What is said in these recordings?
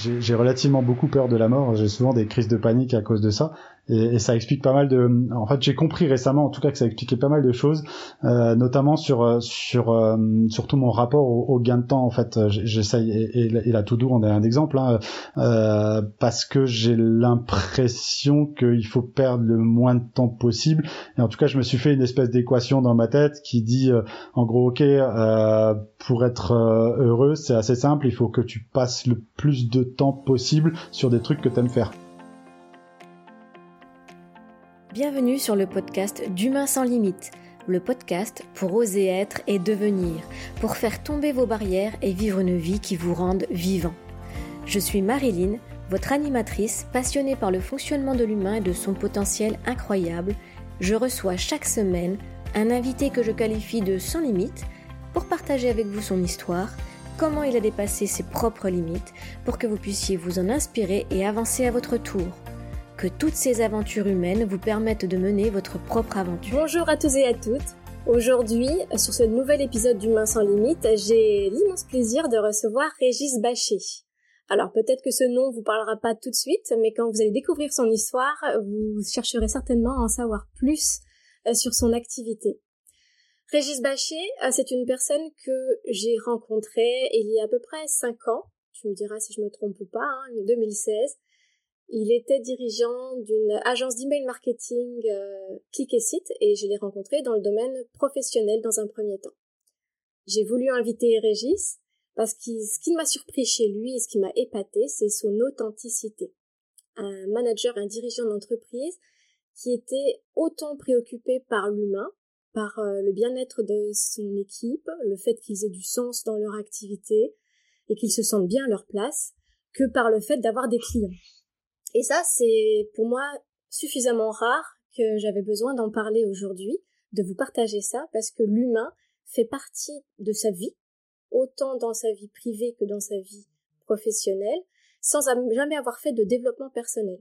j'ai relativement beaucoup peur de la mort. J'ai souvent des crises de panique à cause de ça. Et, et ça explique pas mal de. En fait, j'ai compris récemment, en tout cas, que ça expliquait pas mal de choses, euh, notamment sur euh, sur euh, surtout mon rapport au, au, gain de temps. En fait, j'essaye et, et, la doux on est un exemple, hein, euh, parce que j'ai l'impression qu'il faut perdre le moins de temps possible. Et en tout cas, je me suis fait une espèce d'équation dans ma tête qui dit, en gros, ok, pour être heureux, c'est assez simple. Il faut que tu passes le plus de temps possible sur des trucs que tu aimes faire. Bienvenue sur le podcast d'Humain sans limite, le podcast pour oser être et devenir, pour faire tomber vos barrières et vivre une vie qui vous rende vivant. Je suis Marilyn, votre animatrice passionnée par le fonctionnement de l'humain et de son potentiel incroyable. Je reçois chaque semaine un invité que je qualifie de sans limite pour partager avec vous son histoire, comment il a dépassé ses propres limites, pour que vous puissiez vous en inspirer et avancer à votre tour que toutes ces aventures humaines vous permettent de mener votre propre aventure. Bonjour à tous et à toutes. Aujourd'hui, sur ce nouvel épisode d'Humain sans limite, j'ai l'immense plaisir de recevoir Régis Bachet. Alors peut-être que ce nom vous parlera pas tout de suite, mais quand vous allez découvrir son histoire, vous chercherez certainement à en savoir plus euh, sur son activité. Régis Bachet, euh, c'est une personne que j'ai rencontrée il y a à peu près 5 ans, tu me diras si je me trompe pas, en hein, 2016, il était dirigeant d'une agence d'email marketing euh, Click et Site et je l'ai rencontré dans le domaine professionnel dans un premier temps. J'ai voulu inviter Régis parce que ce qui m'a surpris chez lui et ce qui m'a épaté, c'est son authenticité. Un manager, un dirigeant d'entreprise qui était autant préoccupé par l'humain, par euh, le bien-être de son équipe, le fait qu'ils aient du sens dans leur activité et qu'ils se sentent bien à leur place, que par le fait d'avoir des clients. Et ça, c'est pour moi suffisamment rare que j'avais besoin d'en parler aujourd'hui, de vous partager ça, parce que l'humain fait partie de sa vie, autant dans sa vie privée que dans sa vie professionnelle, sans jamais avoir fait de développement personnel.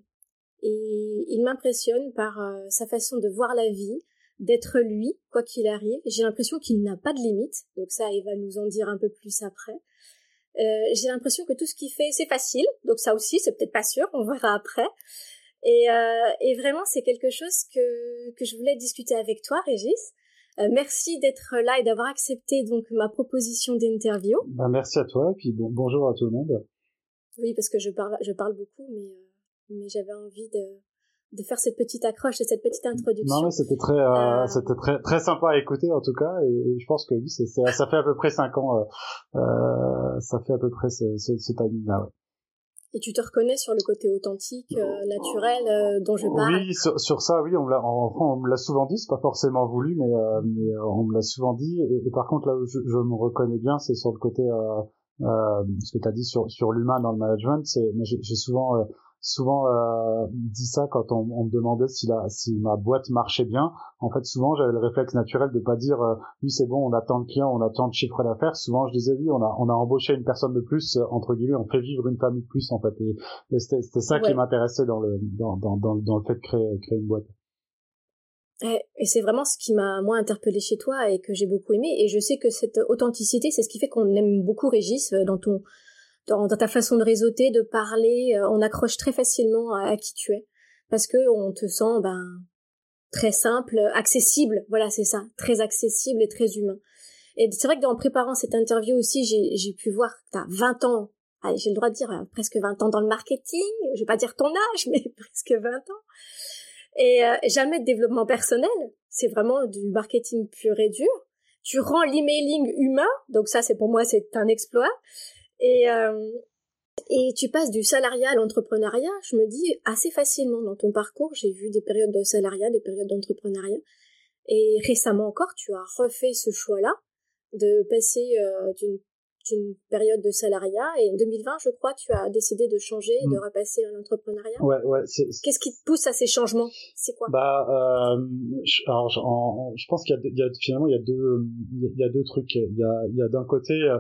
Et il m'impressionne par euh, sa façon de voir la vie, d'être lui, quoi qu'il arrive. J'ai l'impression qu'il n'a pas de limite, donc ça, il va nous en dire un peu plus après. Euh, j'ai l'impression que tout ce qu'il fait, c'est facile. Donc ça aussi, c'est peut-être pas sûr, on verra après. Et, euh, et vraiment, c'est quelque chose que, que je voulais discuter avec toi, Régis. Euh, merci d'être là et d'avoir accepté donc ma proposition d'interview. Ben, merci à toi et puis bon, bonjour à tout le monde. Oui, parce que je parle, je parle beaucoup, mais, euh, mais j'avais envie de, de faire cette petite accroche et cette petite introduction. Non, c'était très, euh, euh... c'était très, très sympa à écouter en tout cas, et, je pense que oui, c'est, ça fait à peu près cinq ans, euh, euh, ça fait à peu près ce, ce, ce timing-là. Ouais. Et tu te reconnais sur le côté authentique, euh, naturel euh, dont je parle? Oui, sur, sur ça, oui, on me l'a, on me l'a souvent dit, c'est pas forcément voulu, mais, mais on me l'a souvent dit. Et, et, par contre, là où je, je me reconnais bien, c'est sur le côté, ce que tu as dit sur, sur l'humain dans le management. C'est, j'ai souvent souvent euh, dit ça quand on, on me demandait si, la, si ma boîte marchait bien. En fait, souvent, j'avais le réflexe naturel de pas dire euh, oui, c'est bon, on a tant de clients, on a tant de chiffres d'affaires. Souvent, je disais oui, on a, on a embauché une personne de plus, euh, entre guillemets, on fait vivre une famille de plus, en fait. Et, et c'était, ça qui m'intéressait dans le, dans, dans, dans, dans, le fait de créer, créer une boîte. Et c'est vraiment ce qui m'a moi interpellé chez toi et que j'ai beaucoup aimé. Et je sais que cette authenticité, c'est ce qui fait qu'on aime beaucoup Régis euh, dans ton dans, ta façon de réseauter, de parler, euh, on accroche très facilement à, qui tu es parce que on te sent ben très simple, accessible. Voilà, c'est ça, très accessible et très humain. Et c'est vrai que en préparant cette interview aussi, j'ai pu voir que tu as 20 ans, j'ai le droit de dire euh, presque 20 ans dans le marketing, je vais pas dire ton âge, mais presque 20 ans. Et euh, jamais de développement personnel, c'est vraiment du marketing pur et dur. Tu rends l'emailing humain, donc ça c'est pour moi c'est un exploit. Et, euh, et tu passes du salariat à l'entrepreneuriat, je me dis, assez facilement dans ton parcours. J'ai vu des périodes de salariat, des périodes d'entrepreneuriat. Et récemment encore, tu as refait ce choix-là de passer euh, d'une période de salariat et en 2020 je crois tu as décidé de changer et de mm. repasser à l'entrepreneuriat ouais ouais qu'est-ce qui te pousse à ces changements? C'est quoi? Bah euh, je, alors je, pense qu'il y, y, a finalement il y a deux il y a deux trucs il y a il y a d'un côté euh,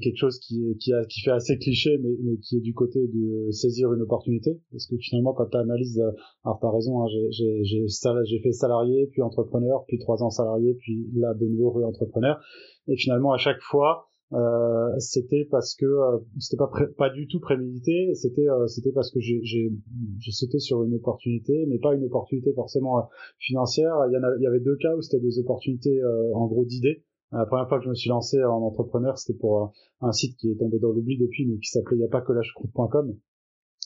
quelque chose qui, qui, a, qui fait assez cliché, mais, mais qui est du côté de saisir une opportunité. Parce que finalement, quand tu analyses, euh, alors tu as raison, hein, j'ai fait salarié, puis entrepreneur, puis trois ans salarié, puis là de nouveau re-entrepreneur. Et finalement, à chaque fois, euh, c'était parce que euh, c'était pas pas du tout prémédité c'était euh, c'était parce que j'ai sauté sur une opportunité mais pas une opportunité forcément financière il y en a, il y avait deux cas où c'était des opportunités en gros d'idées la première fois que je me suis lancé en entrepreneur c'était pour un site qui est tombé dans l'oubli depuis mais qui s'appelait il y a pas que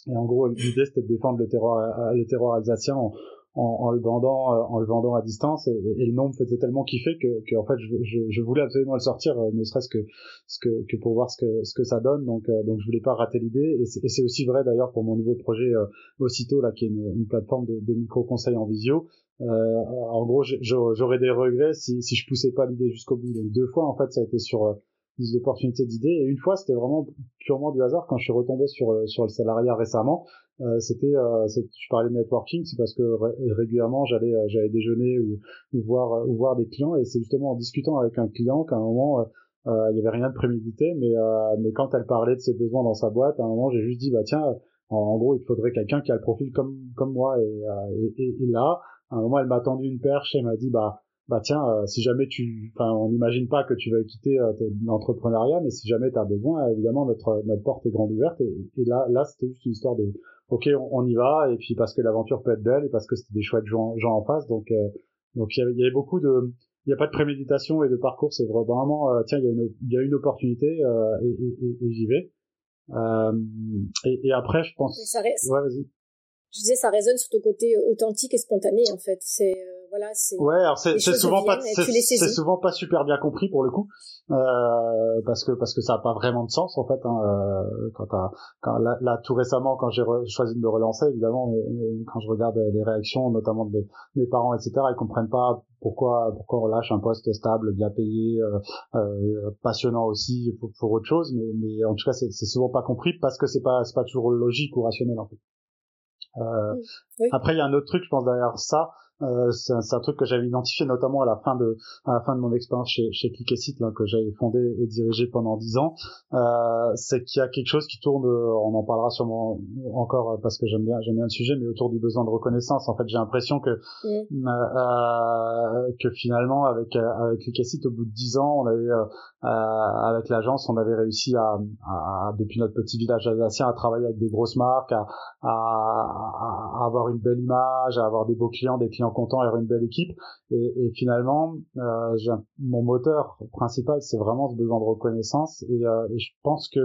et en gros l'idée c'était de défendre le terror alsacien en, en, le vendant euh, en le vendant à distance et, et, le nom me faisait tellement kiffer que, que en fait je, je, je, voulais absolument le sortir euh, ne serait-ce que, ce que que pour voir ce que ce que ça donne. Donc euh, donc je voulais pas rater l'idée. Et c'est aussi vrai d'ailleurs pour mon nouveau projet aussitôt là qui est une, une plateforme de, de micro conseils en visio. Euh, en gros j'aurais des regrets si si je poussais pas l'idée jusqu'au bout. Donc deux fois en fait ça a été sur des opportunités d'idées. Et une fois c'était vraiment purement du hasard quand je suis retombé sur sur le salariat récemment euh, c'était euh, je parlais de networking c'est parce que régulièrement j'allais euh, j'allais déjeuner ou, ou voir ou voir des clients et c'est justement en discutant avec un client qu'à un moment il y avait rien de prémédité mais mais quand elle parlait de ses besoins dans sa boîte à un moment j'ai juste dit bah tiens en, gros il faudrait quelqu'un qui a le profil comme comme moi et, et, et, là à un moment elle m'a tendu une perche et elle m'a dit bah bah tiens, si jamais tu, enfin, on n'imagine pas que tu vas quitter l'entrepreneuriat, mais si jamais tu as besoin, évidemment, notre notre porte est grande ouverte. Et, et là, là, c'était juste une histoire de ok, on, y va, et puis parce que l'aventure peut être belle, et parce que c'était des chouettes gens, gens en face, donc euh, donc il y, avait, y avait beaucoup de, il n'y a pas de préméditation et de parcours, c'est vraiment, euh, tiens, il y a une, il y a une opportunité euh, et, et, et j'y vais. Et, et, après, je pense. ça ouais, vas-y. Je disais, ça résonne sur ton côté authentique et spontané, en fait. C'est voilà, c'est. Ouais, alors c'est souvent pas c'est souvent pas super bien compris pour le coup, euh, parce que parce que ça a pas vraiment de sens en fait. Hein, euh, quand, quand là, là, tout récemment quand j'ai choisi de me relancer évidemment, mais, quand je regarde les réactions notamment de mes, mes, parents etc, ils comprennent pas pourquoi pourquoi on lâche un poste stable, bien payé, euh, euh passionnant aussi pour, pour, autre chose, mais, mais en tout cas c'est souvent pas compris parce que c'est pas c'est pas toujours logique ou rationnel en fait. Euh, Après, il y a un autre truc, je pense, derrière ça, euh, c'est un, truc que j'avais identifié notamment à la fin de à la fin de mon expérience chez chez Click là, que j'avais fondé et dirigé pendant dix ans euh, c'est qu'il y a quelque chose qui tourne euh, on en parlera sûrement encore parce que j'aime bien j'aime bien le sujet mais autour du besoin de reconnaissance en fait j'ai l'impression que mm. euh, que finalement avec avec Click au bout de dix ans on avait avec l'agence on avait réussi à, à, depuis notre petit village alsacien à travailler avec des grosses marques à, à, à avoir une belle image à avoir des beaux clients des clients content et une belle équipe. Et, et finalement, euh, mon moteur principal, c'est vraiment ce besoin de reconnaissance. Et, euh, et je pense que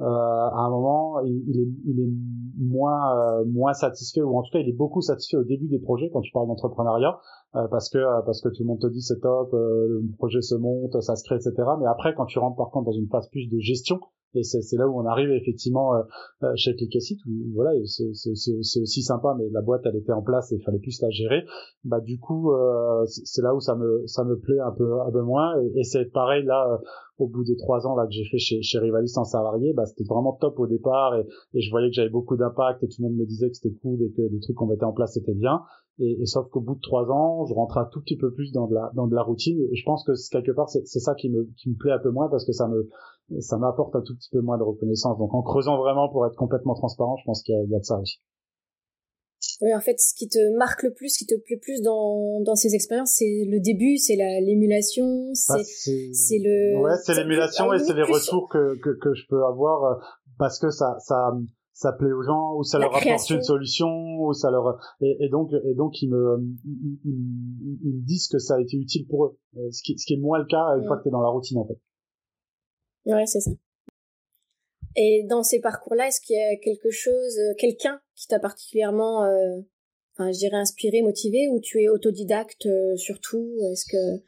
euh, à un moment, il, est, il est, moins euh, moins satisfait, ou en tout cas, il est beaucoup satisfait au début des projets quand tu parles d'entrepreneuriat, euh, parce que parce que tout le monde te dit c'est top, le projet se monte, ça se crée, etc. Mais après, quand tu rentres par contre dans une phase plus de gestion, et c'est là où on arrive effectivement euh, euh chez Clickacit où voilà c'est aussi sympa mais la boîte elle était en place et il fallait plus la gérer. Bah du coup euh, c'est là où ça me ça me plaît un peu un peu moins. Et, c'est pareil là euh, au bout des trois ans là que j'ai fait chez, chez Rivalis en salarié bah c'était vraiment top au départ et, et je voyais que j'avais beaucoup d'impact et tout le monde me disait que c'était cool et que les trucs qu'on mettait en place c'était bien et, et, sauf qu'au bout de trois ans, je rentre un tout petit peu plus dans de la dans de la routine. Et je pense que quelque part, c'est ça qui me qui me plaît un peu moins parce que ça me ça m'apporte un tout petit peu moins de reconnaissance. Donc en creusant vraiment pour être complètement transparent, je pense qu'il y, y, a de ça aussi. Oui, en fait, ce qui te marque le plus, ce qui te plaît plus dans, dans ces expériences, c'est le début, c'est l'émulation, c'est c'est le... Ouais, c'est l'émulation et c'est les retours que, que, que je peux avoir euh, parce que ça, ça, ça plaît aux gens ou ça leur apporte une solution ou ça leur et, et donc et donc ils me ils, ils, ils, me disent que ça a été utile pour eux. Euh, ce qui ce qui est moins le cas une fois que tu es dans la routine en fait. Ouais c'est ça. Et dans ces parcours là est-ce qu'il y a quelque chose euh, quelqu'un qui t'a particulièrement euh, enfin je dirais inspiré motivé ou tu es autodidacte euh, surtout? Est-ce que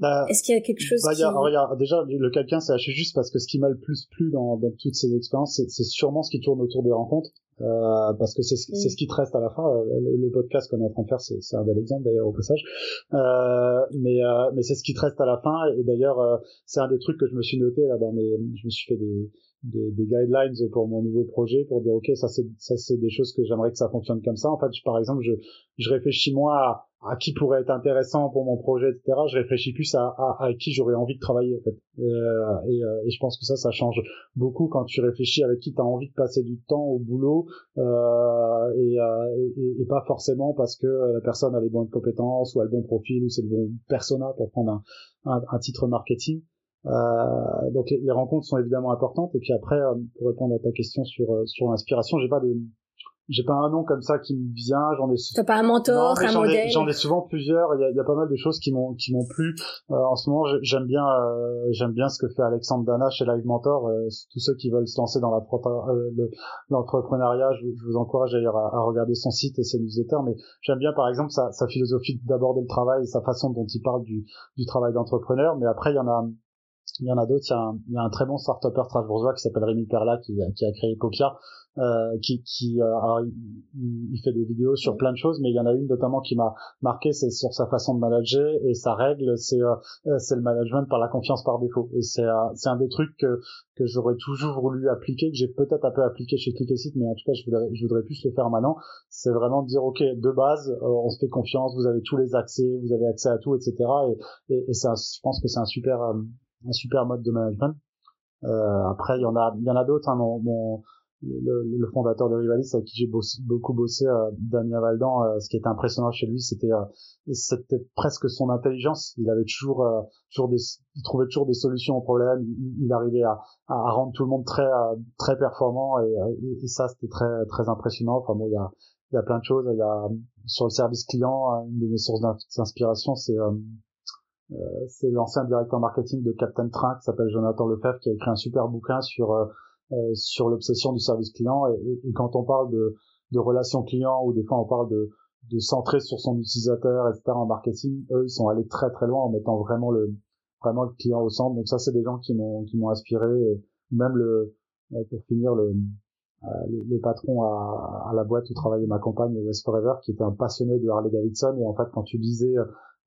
bah, Est-ce qu'il y a quelque chose bah, qui... regarde, déjà, le quelqu'un, c'est assez juste parce que ce qui m'a le plus plu dans, dans toutes ces expériences, c'est sûrement ce qui tourne autour des rencontres. Euh, parce que c'est ce, mm. ce qui te reste à la fin. Euh, le, podcast qu'on est en train de faire, c'est un bel exemple d'ailleurs au passage. Euh, mais euh, mais c'est ce qui te reste à la fin. Et d'ailleurs, euh, c'est un des trucs que je me suis noté là dans mes. Je me suis fait des des, des, guidelines pour mon nouveau projet pour dire ok ça c'est ça c'est des choses que j'aimerais que ça fonctionne comme ça. En fait par exemple je je réfléchis moins à, à, qui pourrait être intéressant pour mon projet etc je réfléchis plus à, à, à qui j'aurais envie de travailler en fait. Euh, et, euh, et, je pense que ça ça change beaucoup quand tu réfléchis avec qui tu as envie de passer du temps au boulot euh, et, et, et, pas forcément parce que la personne a les bonnes compétences ou a le bon profil ou c'est le bon persona pour prendre un, un, un titre marketing Euh, donc les, rencontres sont évidemment importantes. Et puis après, pour répondre à ta question sur sur l'inspiration, j'ai pas de j'ai pas un nom comme ça qui me vient. J'en ai. T'as pas un mentor, un modèle. J'en ai souvent plusieurs. Il y a, y a, pas mal de choses qui m'ont qui m'ont plu. Euh, en ce moment, j'aime bien euh, j'aime bien ce que fait Alexandre Dana chez Live Mentor. Euh, tous ceux qui veulent se lancer dans l'entrepreneuriat, je, je, vous encourage d'ailleurs à, à, regarder son site et ses newsletters. Mais j'aime bien par exemple sa, sa philosophie d'aborder le travail, sa façon dont il parle du du travail d'entrepreneur. Mais après, il y en a il y en a d'autres. Il il y a un très bon start-upper strasbourgeois qui s'appelle Rémi Perla qui, qui a créé Popia euh, qui, qui euh, il, fait des vidéos sur plein de choses, mais il y en a une notamment qui m'a marqué, c'est sur sa façon de manager et sa règle, c'est euh, c'est le management par la confiance par défaut. Et c'est c'est un des trucs que que j'aurais toujours voulu appliquer, que j'ai peut-être un peu appliqué chez Clickessit, mais en tout cas je voudrais je voudrais plus le faire maintenant. C'est vraiment de dire ok de base, on se fait confiance, vous avez tous les accès, vous avez accès à tout, etc. Et, et, et c'est je pense que c'est un super un super mode de management. Euh, après, il y en a, il y en a d'autres. Hein, mon, mon, le, le, fondateur de Rivalis avec qui j'ai beaucoup bossé, euh, Damien Valdan, euh, ce qui était impressionnant chez lui, c'était euh, c'était presque son intelligence. Il avait toujours euh, toujours des, il trouvait toujours des solutions aux problèmes. Il, il arrivait à, à, rendre tout le monde très très performant et, et, ça c'était très très impressionnant. Enfin bon, il y a il y a plein de choses. Il y a sur le service client, une de mes sources d'inspiration, c'est c'est l'ancien directeur marketing de Captain Train qui s'appelle Jonathan Lefebvre qui a écrit un super bouquin sur euh, sur l'obsession du service client. Et, quand on parle de, de relations clients ou des fois on parle de, de centrer sur son utilisateur, etc. en marketing, eux ils sont allés très très loin en mettant vraiment le vraiment le client au centre. Donc ça c'est des gens qui m'ont qui m'ont inspiré. Même le euh, pour finir le euh, le, patron à, à, la boîte où travaillait ma compagne West Forever qui était un passionné de Harley Davidson et en fait quand tu lisais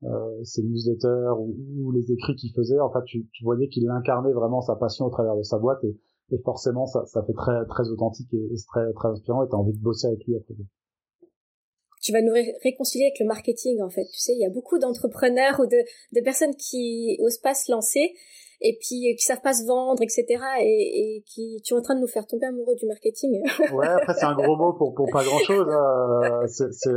euh, ses newsletters ou, ou les écrits qu'il faisait en fait tu, tu voyais qu'il incarnait vraiment sa passion au travers de sa boîte et et forcément ça, ça fait très très authentique et, c'est très très inspirant et t'as envie de bosser avec lui après tu vas nous réconcilier avec le marketing en fait tu sais il y a beaucoup d'entrepreneurs ou de, de personnes qui osent pas se lancer et puis euh, qui savent pas se vendre, etc. Et, et qui tu es en train de nous faire tomber amoureux du marketing. ouais, après c'est un gros mot pour pour pas grand chose. Hein. C'est c'est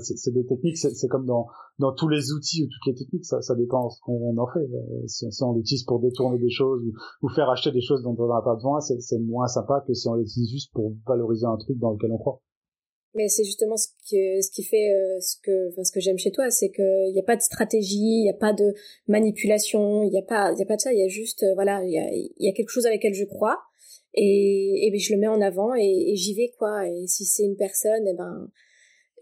c'est des techniques. C'est comme dans dans tous les outils ou toutes les techniques, ça, ça dépend ce qu'on en fait. Euh, si, si on l'utilise pour détourner des choses ou, ou, faire acheter des choses dont on n'a pas besoin, c'est moins sympa que si on l'utilise juste pour valoriser un truc dans lequel on croit. Mais c'est justement ce qui, ce qui fait euh, ce que, enfin, ce que j'aime chez toi, c'est qu'il n'y a pas de stratégie, il n'y a pas de manipulation, il n'y a pas, il y a pas de ça, il y a juste, euh, voilà, il y a, y a quelque chose avec lequel je crois et, et ben, je le mets en avant et, j'y vais quoi. Et si c'est une personne, eh ben,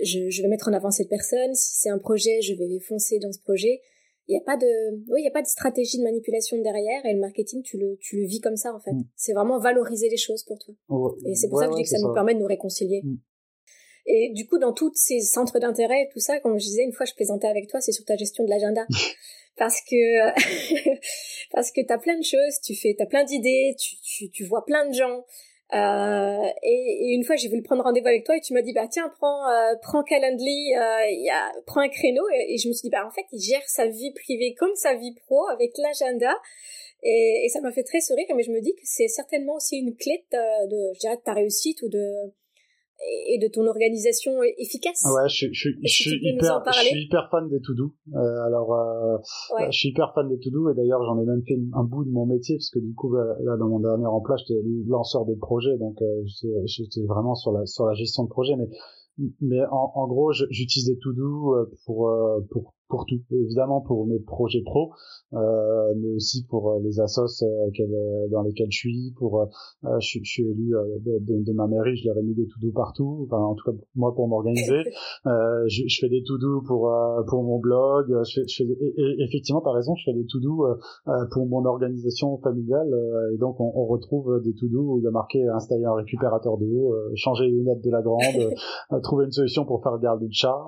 je, je vais mettre en avant cette personne. Si c'est un projet, je vais foncer dans ce projet. Il n'y a pas de, oui, il y a pas de stratégie de manipulation derrière et le marketing, tu le, tu le vis comme ça en fait. Mm. C'est vraiment valoriser les choses pour toi. et c'est pour ça que je dis que ça, nous permet de nous réconcilier. Mm. Et du coup, dans tous ces centres d'intérêt, tout ça, comme je disais, une fois je plaisantais avec toi, c'est sur ta gestion de l'agenda. parce que parce que t'as plein de choses, tu fais, t'as plein d'idées, tu, tu, tu vois plein de gens. Euh, et, et, une fois, j'ai voulu prendre rendez-vous avec toi et tu m'as dit bah tiens prends euh, prends Calendly, euh, y a, prends un créneau et, je me suis dit bah en fait il gère sa vie privée comme sa vie pro avec l'agenda et, et, ça m'a fait très sourire mais je me dis que c'est certainement aussi une clé de, de je dirais de ta réussite ou de et de ton organisation efficace. Ouais, je, je, je, je suis hyper, je suis hyper fan des to-do. Euh, alors, euh, je suis hyper fan des to-do et d'ailleurs j'en ai même fait un bout de mon métier parce que du coup bah, là dans mon dernier emploi j'étais lanceur de projet donc euh, j'étais vraiment sur la sur la gestion de projet mais mais en, en gros j'utilise des to-do euh, pour euh, pour pour tout, évidemment pour mes projets pro, euh, mais aussi pour euh, les assos euh, dans lesquels je suis. Pour, je, je, suis élu de, de, de, ma mairie, je leur ai mis des to-do partout. Enfin, en tout cas moi pour m'organiser, je, je, fais des to-do pour pour mon blog. Je fais, je fais et, effectivement, t'as raison, je fais des to-do pour mon organisation familiale. et donc on, on retrouve des to-do où il y a marqué installer un récupérateur d'eau, changer les lunettes de la grande, trouver une solution pour faire garder le chat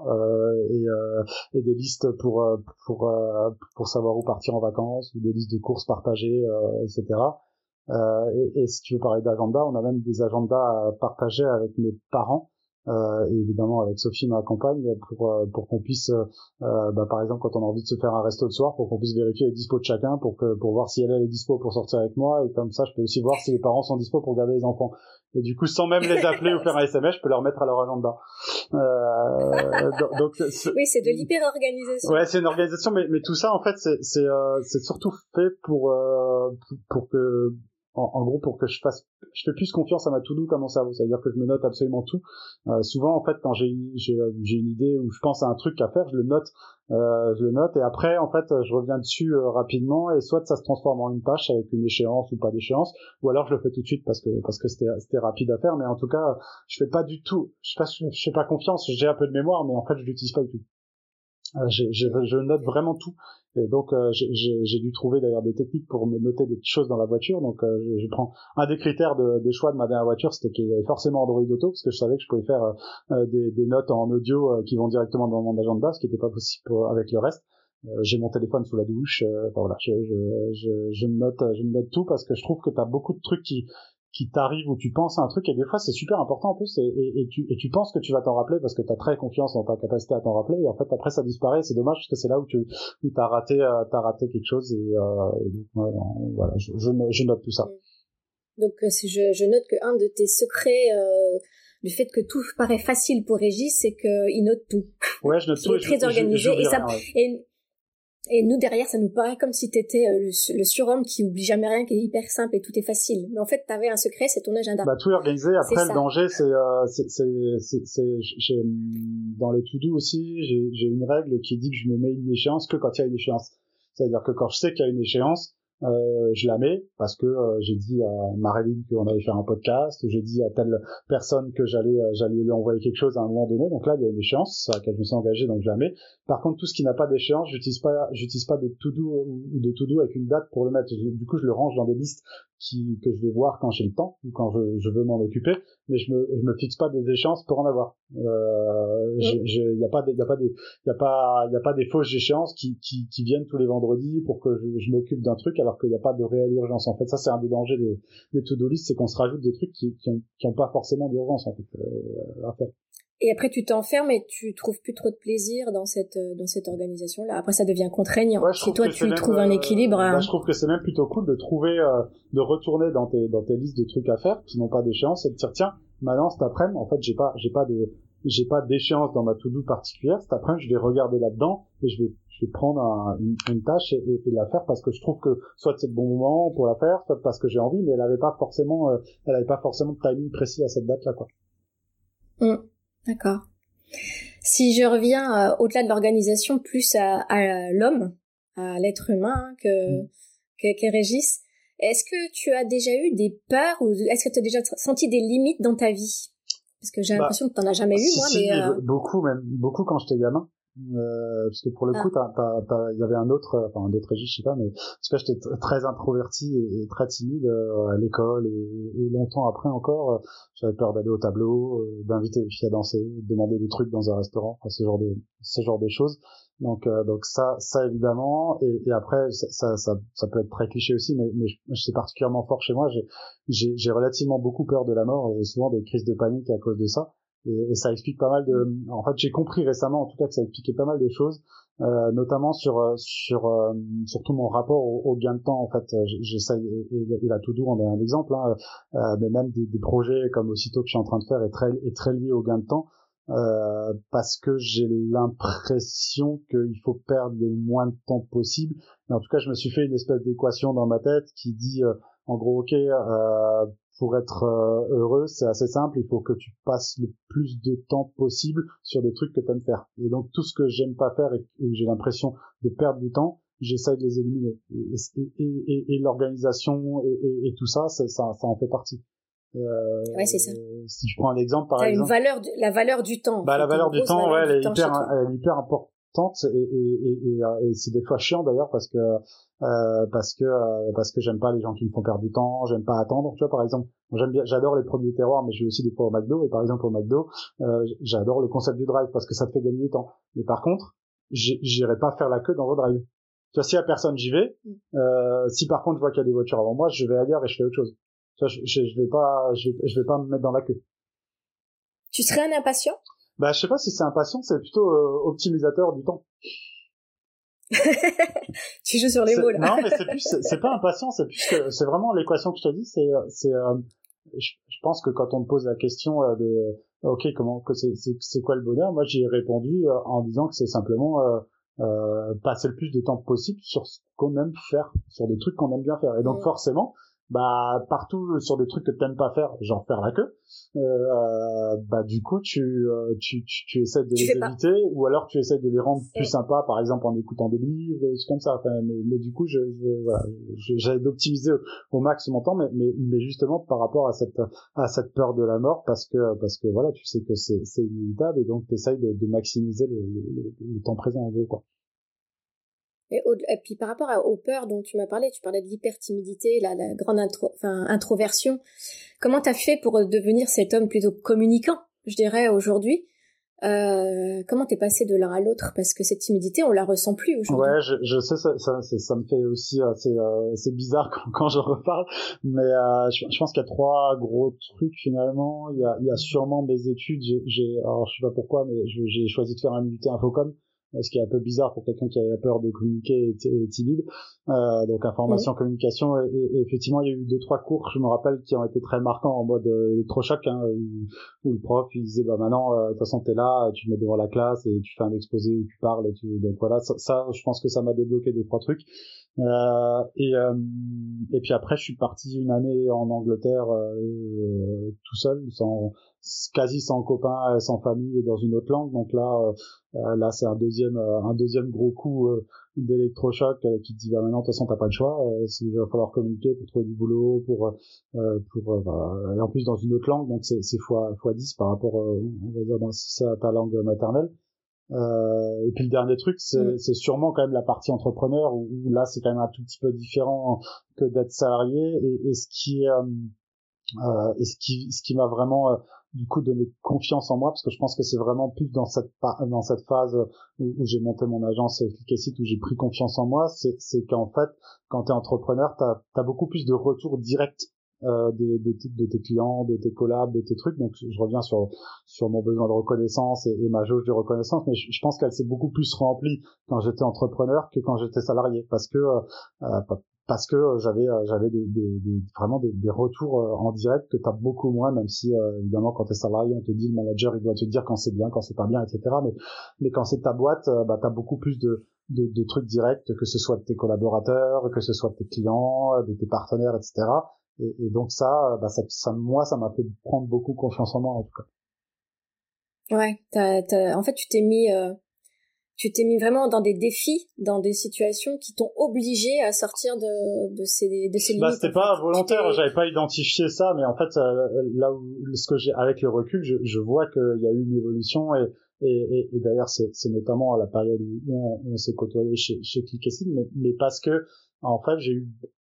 et, et des listes pour euh, pour euh, pour savoir où partir en vacances ou des listes de courses partagées, euh, etc. Et, et, si tu veux parler d'agenda, on a même des agendas partagés avec mes parents. Euh, et évidemment avec Sophie ma compagne pour pour qu'on puisse euh, bah, par exemple quand on a envie de se faire un resto de soir pour qu'on puisse vérifier les dispos de chacun pour que pour voir si elle est dispo pour sortir avec moi. Et comme ça je peux aussi voir si les parents sont dispo pour garder les enfants Et du coup, sans même les appeler ou faire un SMS, je peux leur mettre à leur agenda. Euh, donc, oui, c'est de l'hyper-organisation. Ouais, c'est une organisation, mais, mais tout ça, en fait, c'est c'est euh, surtout fait pour, euh, pour que en, gros pour que je fasse je fais plus confiance à ma to-do comme mon cerveau. C'est à dire que je me note absolument tout. Euh, souvent en fait quand j'ai j'ai j'ai une idée ou je pense à un truc à faire je le note. Euh, je le note. Et après en fait je reviens dessus euh, rapidement. Et soit ça se transforme en une tâche avec une échéance ou pas d'échéance. Ou alors je le fais tout de suite parce que parce que c'était c'était rapide à faire. Mais en tout cas je fais pas du tout je fais je fais pas confiance. J'ai un peu de mémoire mais en fait je l'utilise pas du tout euh, je note vraiment tout et donc euh, j'ai dû trouver d'ailleurs des techniques pour me noter des choses dans la voiture. Donc euh, je, prends un des critères de, de choix de ma dernière voiture, c'était qu'il y avait forcément Android Auto parce que je savais que je pouvais faire euh, des, des, notes en audio qui vont directement dans mon agenda, ce qui n'était pas possible avec le reste. j'ai mon téléphone sous la douche. enfin voilà, je, je, je, note, je me note tout parce que je trouve que tu as beaucoup de trucs qui qui t'arrive ou tu penses à un truc et des fois c'est super important en plus et, et, et, tu, et tu penses que tu vas t'en rappeler parce que tu as très confiance dans ta capacité à t'en rappeler et en fait après ça disparaît c'est dommage parce que c'est là où tu où as raté euh, t'as raté quelque chose et, euh, donc voilà je, je, note tout ça. Donc euh, je, je note que un de tes secrets euh, du fait que tout paraît facile pour Régis c'est qu'il note tout. Ouais je note tout est très organisé et ça et et nous derrière, ça nous paraît comme si t'étais euh, le, le surhomme qui oublie jamais rien, qui est hyper simple et tout est facile. Mais en fait, t'avais un secret, c'est ton agenda. Bah tout est organisé. Après, le danger, c'est euh, c'est dans les to-do aussi, j'ai une règle qui dit que je me mets une échéance que quand il y a une échéance. C'est-à-dire que quand je sais qu'il y a une échéance, euh, je la mets parce que euh, j'ai dit à Marilyn qu'on allait faire un podcast, j'ai dit à telle personne que j'allais euh, j'allais lui envoyer quelque chose à un moment donné. Donc là, il y a une échéance à laquelle je me suis engagé, donc je la mets. Par contre, tout ce qui n'a pas d'échéance, j'utilise pas j'utilise pas de to do ou de to do avec une date pour le mettre. Du coup, je le range dans des listes qui que je vais voir quand j'ai le temps ou quand je, je veux m'en occuper, mais je me je me fixe pas des échéances pour en avoir. Euh, il y a pas il y a pas des a pas a pas des fausses échéances qui, qui qui viennent tous les vendredis pour que je, je m'occupe d'un truc alors qu'il n'y a pas de réelle urgence. En fait, ça c'est un des dangers des des to-do list, c'est qu'on se rajoute des trucs qui qui ont, qui ont pas forcément d'urgence en fait euh, à faire. Et après, tu t'enfermes et tu trouves plus trop de plaisir dans cette euh, dans cette organisation là. Après, ça devient contraignant. si toi tu trouves un équilibre. Bah, je trouve que c'est même plutôt cool de trouver, euh, de retourner dans tes dans tes listes de trucs à faire qui n'ont pas d'échéance et de dire tiens, maintenant cet après-midi, en fait, j'ai pas j'ai pas de j'ai pas d'échéance dans ma to-do particulière. Cet après-midi, je vais regarder là-dedans et je vais je vais prendre une, tâche et, et, la faire parce que je trouve que soit c'est le bon moment pour la faire, soit parce que j'ai envie, mais elle avait pas forcément, elle avait pas forcément de timing précis à cette date-là, quoi. Mmh. D'accord. Si je reviens euh, au-delà de l'organisation, plus à, l'homme, à l'être humain que, mm. que, Régis, est-ce que tu as déjà eu des peurs ou est-ce que tu as déjà senti des limites dans ta vie? Parce que j'ai bah, l'impression que tu n'en as jamais eu, moi. mais euh, Beaucoup, même beaucoup quand j'étais gamin. Euh, parce que pour le ah. coup, il y avait un autre, enfin un autre Régis, je sais pas, mais en tout cas, j'étais très introverti et, très timide euh, à l'école et, longtemps après encore, euh, j'avais peur d'aller au tableau, euh, d'inviter les filles à danser, de demander des trucs dans un restaurant, enfin, ce genre de ce genre de choses. Donc donc ça ça évidemment et, et après ça, ça, ça peut être très cliché aussi, mais mais c'est particulièrement fort chez moi. J'ai j'ai relativement beaucoup peur de la mort. J'ai souvent des crises de panique à cause de ça. Et, et, ça explique pas mal de. En fait, j'ai compris récemment, en tout cas, que ça expliquait pas mal de choses, euh, notamment sur euh, sur euh, surtout mon rapport au, au, gain de temps. En fait, j'essaye et, et, la To-Do en est un exemple, hein, euh, mais même des, des, projets comme aussitôt que je suis en train de faire est très est très lié au gain de temps. Euh, parce que j'ai l'impression qu'il faut perdre le moins de temps possible. Mais en tout cas, je me suis fait une espèce d'équation dans ma tête qui dit, en gros, ok, euh, pour être euh, heureux, c'est assez simple. Il faut que tu passes le plus de temps possible sur des trucs que tu aimes faire. Et donc tout ce que j'aime pas faire et où j'ai l'impression de perdre du temps, j'essaye de les éliminer. Et, et, et, l'organisation et, tout ça, ça, ça en fait partie. Euh, ouais, c'est ça. Si je prends un exemple, par exemple. Une valeur, la valeur du temps. Bah, la valeur du temps, ouais, elle est hyper, elle est hyper importante et, et, et, et c'est des fois chiant d'ailleurs parce que euh, parce que euh, parce que j'aime pas les gens qui me font perdre du temps, j'aime pas attendre. Tu vois par exemple, j'aime bien, j'adore les produits terroirs, mais je vais aussi des fois au McDo et par exemple au McDo, euh, j'adore le concept du drive parce que ça te fait gagner du temps. Mais par contre, j'irai pas faire la queue dans vos drive. Tu vois, si y a personne, j'y vais. Mm. Euh, si par contre je vois qu'il y a des voitures avant moi, je vais ailleurs et je fais autre chose. Tu vois, je, je, je vais pas, je vais pas me mettre dans la queue. Tu serais un impatient? Bah, je sais pas si c'est impatient, c'est plutôt euh, optimisateur du temps. tu joues sur les mots là. non, mais c'est plus, c'est pas impatient, c'est plus que, c'est vraiment l'équation que je te dis, c'est, c'est, euh, je, pense que quand on me pose la question de ok comment c'est quoi le bonheur, moi j'y ai répondu en disant que c'est simplement passer le plus de temps possible sur ce qu'on aime faire, sur des trucs qu'on aime bien faire. Et donc forcément, bah partout sur des trucs que t'aimes pas faire, genre faire la queue, euh, bah du coup tu, euh, tu, tu, tu essaies de les éviter ou alors tu essaies de les rendre plus sympas, par exemple en écoutant des livres, des comme ça. Enfin, mais, mais, du coup, je, je voilà, j'avais d'optimiser au, max mon temps, mais, mais, mais justement par rapport à cette à cette peur de la mort, parce que parce que voilà, tu sais que c'est c'est inévitable et donc tu essayes de, de maximiser le, le, le, temps présent en gros quoi. Et, puis par rapport aux peurs dont tu m'as parlé, tu parlais de l'hypertimidité, la, la grande introversion. Comment t'as fait pour devenir cet homme plutôt communicant, je dirais aujourd'hui? Euh, comment t'es passé de l'un à l'autre? Parce que cette timidité on la ressent plus aujourd'hui. Ouais, je, sais ça, ça, ça, me fait aussi assez euh, c'est bizarre quand, je reparle, mais euh, je, pense qu'il y a trois gros trucs finalement. Il y a, il y a sûrement mes études. J'ai, alors je sais pas pourquoi, mais j'ai choisi de faire un IUT Infocom ce qui est un peu bizarre pour quelqu'un qui a peur de communiquer et, timide. Euh, donc information, communication, et, effectivement il y a eu deux trois cours, je me rappelle, qui ont été très marquants en mode euh, électrochoc, hein, où, le prof il disait bah maintenant euh, de toute façon t'es là, tu te mets devant la classe et tu fais un exposé où tu parles et tu donc voilà ça, ça je pense que ça m'a débloqué deux trois trucs. Euh, et, euh, et puis après, je suis parti une année en Angleterre euh, tout seul, sans quasi sans copains, sans famille et dans une autre langue. Donc là, là c'est un deuxième, un deuxième gros coup d'électrochoc qui te dit bah maintenant de toute façon t'as pas le choix, il va falloir communiquer pour trouver du boulot, pour pour bah, et en plus dans une autre langue, donc c'est c'est fois fois 10 par rapport, on va dire dans si c'est ta langue maternelle. Euh, et puis le dernier truc, c'est sûrement quand même la partie entrepreneur où, là c'est quand même un tout petit peu différent que d'être salarié. Et, et, ce qui est, euh, euh, et ce qui, ce qui m'a vraiment euh, du coup donné confiance en moi, parce que je pense que c'est vraiment plus dans cette dans cette phase où, où j'ai monté mon agence Efficacity où j'ai pris confiance en moi, c'est qu'en fait quand tu es entrepreneur, tu as, beaucoup plus de retours directs euh, de, de, tes clients, de tes collabs, de tes trucs. Donc je reviens sur mon besoin de reconnaissance et, ma jauge de reconnaissance, mais je, pense qu'elle s'est beaucoup plus remplie quand j'étais entrepreneur que quand j'étais salarié, parce que euh, euh parce que j'avais j'avais des, des, vraiment des, retours en direct que tu as beaucoup moins même si évidemment quand tu es salarié on te dit le manager il doit te dire quand c'est bien quand c'est pas bien etc mais quand c'est ta boîte bah tu as beaucoup plus de, de, de trucs directs que ce soit de tes collaborateurs que ce soit de tes clients de tes partenaires etc et, et donc ça, bah ça, ça, moi, ça m'a fait prendre beaucoup confiance en moi en tout cas. Ouais, t'as, t'as, en fait, tu t'es mis, euh, tu t'es mis vraiment dans des défis, dans des situations qui t'ont obligé à sortir de, de ces, de ces bah, limites. Bah, c'était pas volontaire, j'avais pas identifié ça, mais en fait, euh, là où, ce que j'ai, avec le recul, je, je vois qu'il y a eu une évolution et, et, et, d'ailleurs, c'est, c'est notamment à la période où on, s'est côtoyé chez, chez Clickacid, mais, mais parce que, en fait, j'ai eu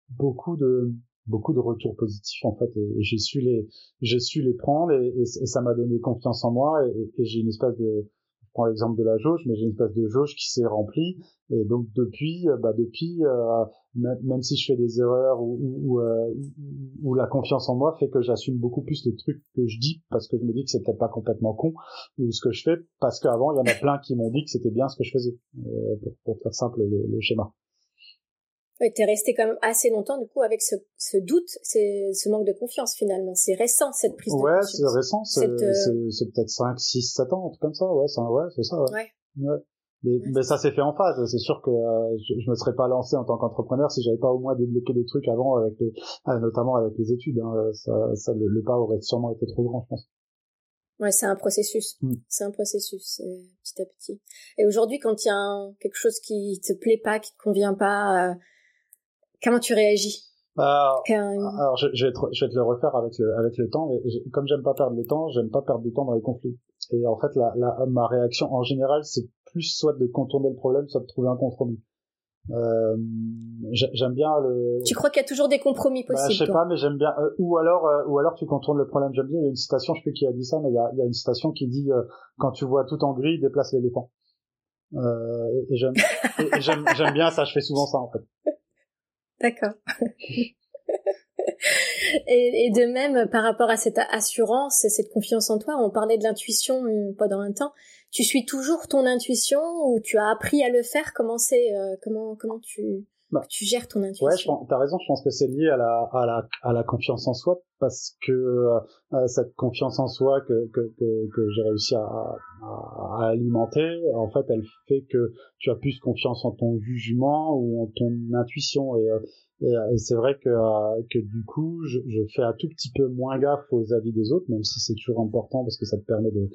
beaucoup de, beaucoup de retours positifs en fait et, j'ai su les j'ai su les prendre et, ça m'a donné confiance en moi et, j'ai une espèce de je prends l'exemple de la jauge mais j'ai une espèce de jauge qui s'est remplie et donc depuis euh, bah depuis euh, même si je fais des erreurs ou, ou, euh, ou, la confiance en moi fait que j'assume beaucoup plus les trucs que je dis parce que je me dis que c'est peut-être pas complètement con ou ce que je fais parce qu'avant il y en a plein qui m'ont dit que c'était bien ce que je faisais. Pour, pour, faire simple le schéma Ouais, t'es resté quand même assez longtemps du coup avec ce, ce doute, ce manque de confiance finalement. C'est récent cette prise de confiance. Ouais, c'est récent, c'est euh, peut-être 5, 6, 7 ans, un truc comme ça, ouais, c'est ouais, c'est ça. Ouais. ouais. Mais, mais, ça s'est fait en phase. C'est sûr que euh, je, je me serais pas lancé en tant qu'entrepreneur si j'avais pas au moins débloqué des trucs avant avec les, ah, notamment avec les études. Hein. Ça, ça le, le, pas aurait sûrement été trop grand, je pense. Ouais, c'est un processus. Mm. C'est un processus euh, petit à petit. Et aujourd'hui, quand il y a quelque chose qui te plaît pas, qui te convient pas, euh, Comment tu réagis alors, alors je, je, vais te, je, vais te, le refaire avec le, avec le temps, mais comme j'aime pas perdre le temps, j'aime pas perdre du temps dans les conflits. Et en fait, la, la, ma réaction en général, c'est plus soit de contourner le problème, soit de trouver un compromis. Euh, j'aime bien le. Tu crois qu'il y a toujours des compromis bah, possibles Je sais pas, mais j'aime bien. Euh, ou alors, euh, ou alors tu contournes le problème. J'aime bien. Il y a une citation, je sais plus qui a dit ça, mais il y a, il y a une citation qui dit euh, quand tu vois tout en gris, déplace l'éléphant. et j'aime, j'aime bien ça. Je fais souvent ça en fait. D'accord. et, de même, par rapport à cette assurance et cette confiance en toi, on parlait de l'intuition euh, pendant un temps. Tu suis toujours ton intuition ou tu as appris à le faire? Comment c'est euh, Comment comment tu bah, tu gères ton intuition. Ouais, t'as raison. Je pense que c'est lié à la, à la, à la confiance en soi parce que euh, cette confiance en soi que, que, que, que j'ai réussi à, à, alimenter, en fait, elle fait que tu as plus confiance en ton jugement ou en ton intuition. Et, euh, et, c'est vrai que, euh, que du coup, je, je, fais un tout petit peu moins gaffe aux avis des autres, même si c'est toujours important parce que ça te permet de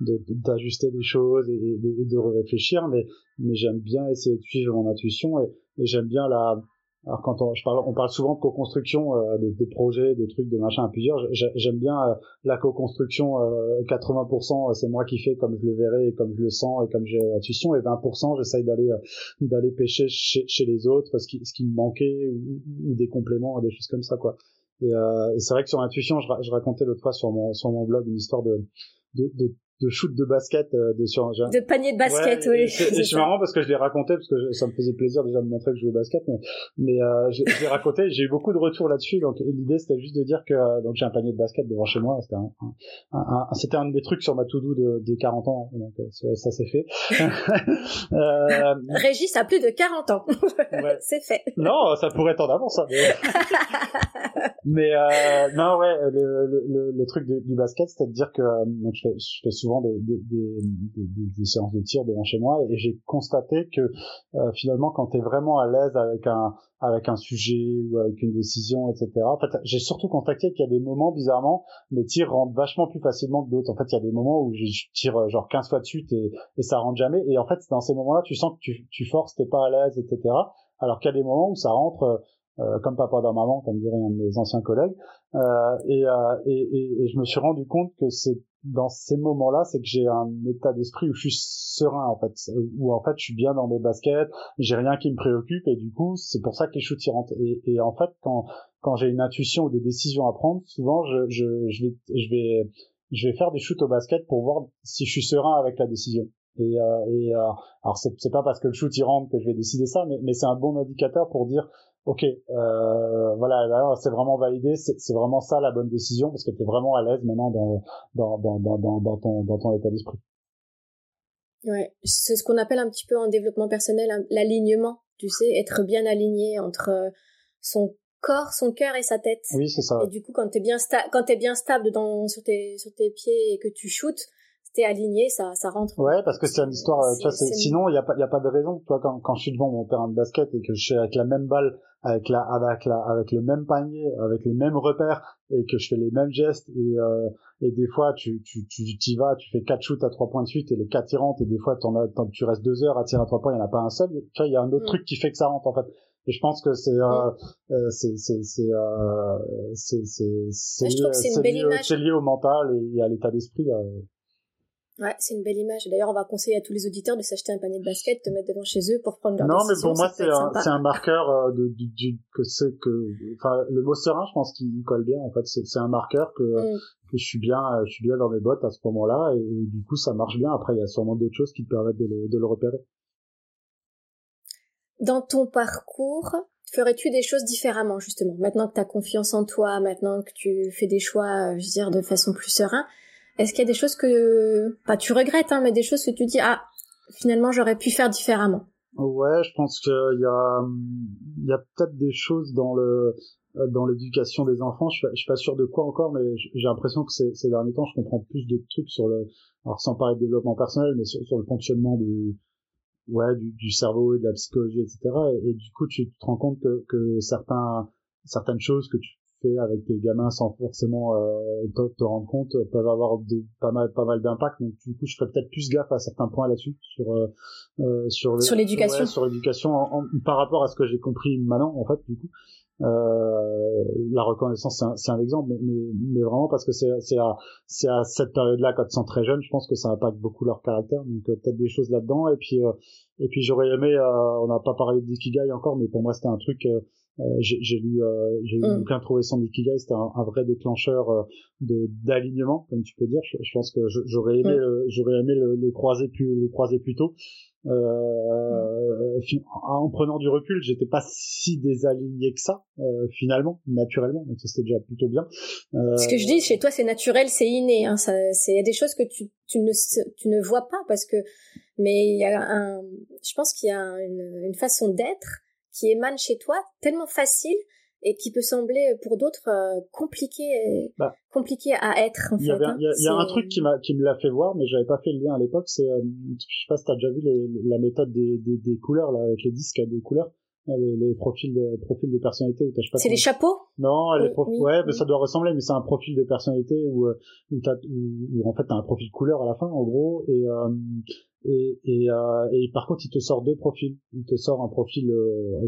d'ajuster des choses et, et de, de réfléchir. Mais, mais j'aime bien essayer de suivre mon intuition et, et j'aime bien la alors quand on, je parle, on parle souvent de co-construction, euh, de, de, projets, de trucs, de machin à plusieurs. J'aime bien euh, la co-construction. Euh, 80% euh, c'est moi qui fais comme je le verrai et comme je le sens et comme j'ai l'intuition. Et 20% j'essaye d'aller euh, d'aller pêcher chez, chez, les autres ce qui, ce qui me manquait ou, ou, des compléments, des choses comme ça quoi. Et, et c'est vrai que sur l'intuition, je, je, racontais l'autre fois sur mon sur mon blog une histoire de de, de, de shoot de basket euh, de sur de panier de basket oui c'est marrant parce que je l'ai raconté parce que ça me faisait plaisir déjà de montrer que je joue au basket mais, mais euh, je, l'ai raconté j'ai eu beaucoup de retours là-dessus donc l'idée c'était juste de dire que euh, donc j'ai un panier de basket devant chez moi c'était un, un, c'était un de mes trucs sur ma to-do de, des 40 ans donc euh, ça c'est fait. Euh, Régis a plus de 40 ans. C'est fait. Non ça pourrait être en avance ça mais, mais euh, non ouais le, le, le, truc du basket c'est de dire que donc je fais, je fais souvent des, des, séances de tir devant chez moi et j'ai constaté que euh, finalement quand tu es vraiment à l'aise avec un avec un sujet ou avec une décision etc en fait j'ai surtout constaté qu'il y a des moments bizarrement mes tirs rentrent vachement plus facilement que d'autres. En fait il y a des moments où je tire euh, genre 15 fois de suite et, et ça rentre jamais. Et en fait dans ces moments là tu sens que tu, forces t'es pas à l'aise etc alors qu'il y a des moments où ça rentre euh, comme papa dans maman, comme dirait un de mes anciens collègues. Euh, et, euh, et, et, je me suis rendu compte que c'est dans ces moments-là, c'est que j'ai un état d'esprit où je suis serein en fait, où en fait je suis bien dans mes baskets, j'ai rien qui me préoccupe et du coup c'est pour ça que les shoots y rentrent. Et, et en fait quand quand j'ai une intuition ou des décisions à prendre, souvent je, je, je vais je vais je vais faire des shoots au basket pour voir si je suis serein avec la décision. Et, euh, et euh, alors c'est pas parce que le shoot y rentre que je vais décider ça, mais, mais c'est un bon indicateur pour dire ok, euh, voilà, c'est vraiment validé, c'est vraiment ça la bonne décision parce que tu es vraiment à l'aise maintenant dans, dans, dans, dans, dans, ton, dans ton état d'esprit. Ouais, c'est ce qu'on appelle un petit peu en développement personnel l'alignement, tu sais, être bien aligné entre son corps, son cœur et sa tête. Oui, c'est ça. Et du coup, quand t'es bien sta quand t'es bien stable dans sur tes sur tes pieds et que tu shootes, t'es aligné, ça, ça rentre. Ouais, parce que c'est une histoire, tu vois, sinon, il y a pas, il y a pas de raison, toi, quand, quand je suis devant mon terrain de basket et que je suis avec la même balle, avec la, avec la, avec le même panier, avec les mêmes repères et que je fais les mêmes gestes et, euh, et des fois, tu, tu, tu, y vas, tu fais quatre shoots à trois points de suite et les quatre rentrent et des fois, t'en as, tu restes deux heures à tirer à trois points, il n'y en a pas un seul. Tu vois, il y a un autre mm. truc qui fait que ça rentre, en fait. Et je pense que c'est euh, mm. euh c'est c'est c'est euh, c'est c'est c'est lié, au mental et à l'état d'esprit. Euh. Ouais, c'est une belle image. D'ailleurs, on va conseiller à tous les auditeurs de s'acheter un panier de basket, de mettre devant chez eux pour prendre leur Non, mais pour moi, c'est un, c'est un marqueur euh, de, de, que c'est que, enfin, le mot serein, je pense qu'il colle bien. En fait, c'est un marqueur que, mm. que je suis bien, je suis bien dans mes bottes à ce moment-là, et, du coup, ça marche bien. Après, il y a sûrement d'autres choses qui te permettent de le, de le repérer. Dans ton parcours, ferais-tu des choses différemment, justement? Maintenant que tu as confiance en toi, maintenant que tu fais des choix, je veux dire, de façon plus serein, est-ce qu'il y a des choses que, pas tu regrettes, hein, mais des choses que tu dis, ah, finalement, j'aurais pu faire différemment? Ouais, je pense qu'il y a, y a peut-être des choses dans le, dans l'éducation des enfants. Je, suis pas sûr de quoi encore, mais j'ai l'impression que ces, derniers temps, je comprends plus de trucs sur le, alors sans parler de développement personnel, mais sur, le fonctionnement du, ouais, du, du, cerveau et de la psychologie, etc. Et, et, du coup, tu te rends compte que, que certains, certaines choses que tu fait avec tes gamins sans forcément euh, te, rendre compte euh, peuvent avoir de, pas mal pas mal d'impact. Donc du coup je ferais peut-être plus gaffe à certains points là-dessus sur euh, euh sur sur l'éducation. Sur l'éducation par rapport à ce que j'ai compris maintenant en fait du coup. Euh, la reconnaissance c'est un, un, exemple mais, mais, mais, vraiment parce que c'est c'est à c'est à cette période là quand ils sont très jeunes je pense que ça impacte beaucoup leur caractère. Donc peut-être des choses là-dedans. Et puis et puis j'aurais aimé on n'a pas parlé d'ikigai encore mais pour moi c'était un truc euh, j'ai lu euh, j'ai lu un mm. bouquin trouvé sans Ikigai c'était un, un, vrai déclencheur euh, de d'alignement comme tu peux dire je, je pense que j'aurais aimé mm. j'aurais aimé le, le, croiser plus le croiser plus tôt euh, mm. en prenant du recul j'étais pas si désaligné que ça euh, finalement naturellement donc c'était déjà plutôt bien euh... ce que je dis chez toi c'est naturel c'est inné hein, c'est il y a des choses que tu tu ne tu ne vois pas parce que mais il y a un je pense qu'il y a une, une façon d'être qui émane chez toi, tellement facile et qui peut sembler pour d'autres euh, compliqué bah, compliqué à être en fait. Hein. Il y a, un truc qui m'a qui me l'a fait voir, mais j'avais pas fait le lien à l'époque. C'est, euh, je sais pas si t'as déjà vu les, la méthode des, des, des, couleurs là avec les disques à des couleurs. Les, les, profils de profils de personnalité où t'as pas c'est les chapeaux? Non les ouais mais ça doit ressembler mais c'est un profil de personnalité où euh, où, t'as, où, en fait t'as un profil couleur à la fin en gros et euh, et, et, euh, et par contre il te sort deux profils il te sort un profil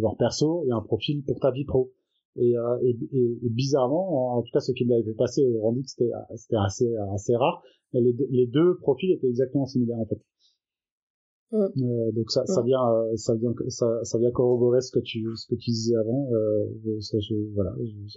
genre perso et un profil pour ta vie pro et, euh, et, et, bizarrement, en tout cas ce qui m'avait passé au rendu, c'était c'était assez assez rare. Mais les, deux, les deux profils étaient exactement similaires en fait. Mm. Euh, donc ça, ça mm. vient, euh, ça vient, ça, ça vient corroborer ce que tu, ce que tu disais avant. Euh, ça, je, voilà,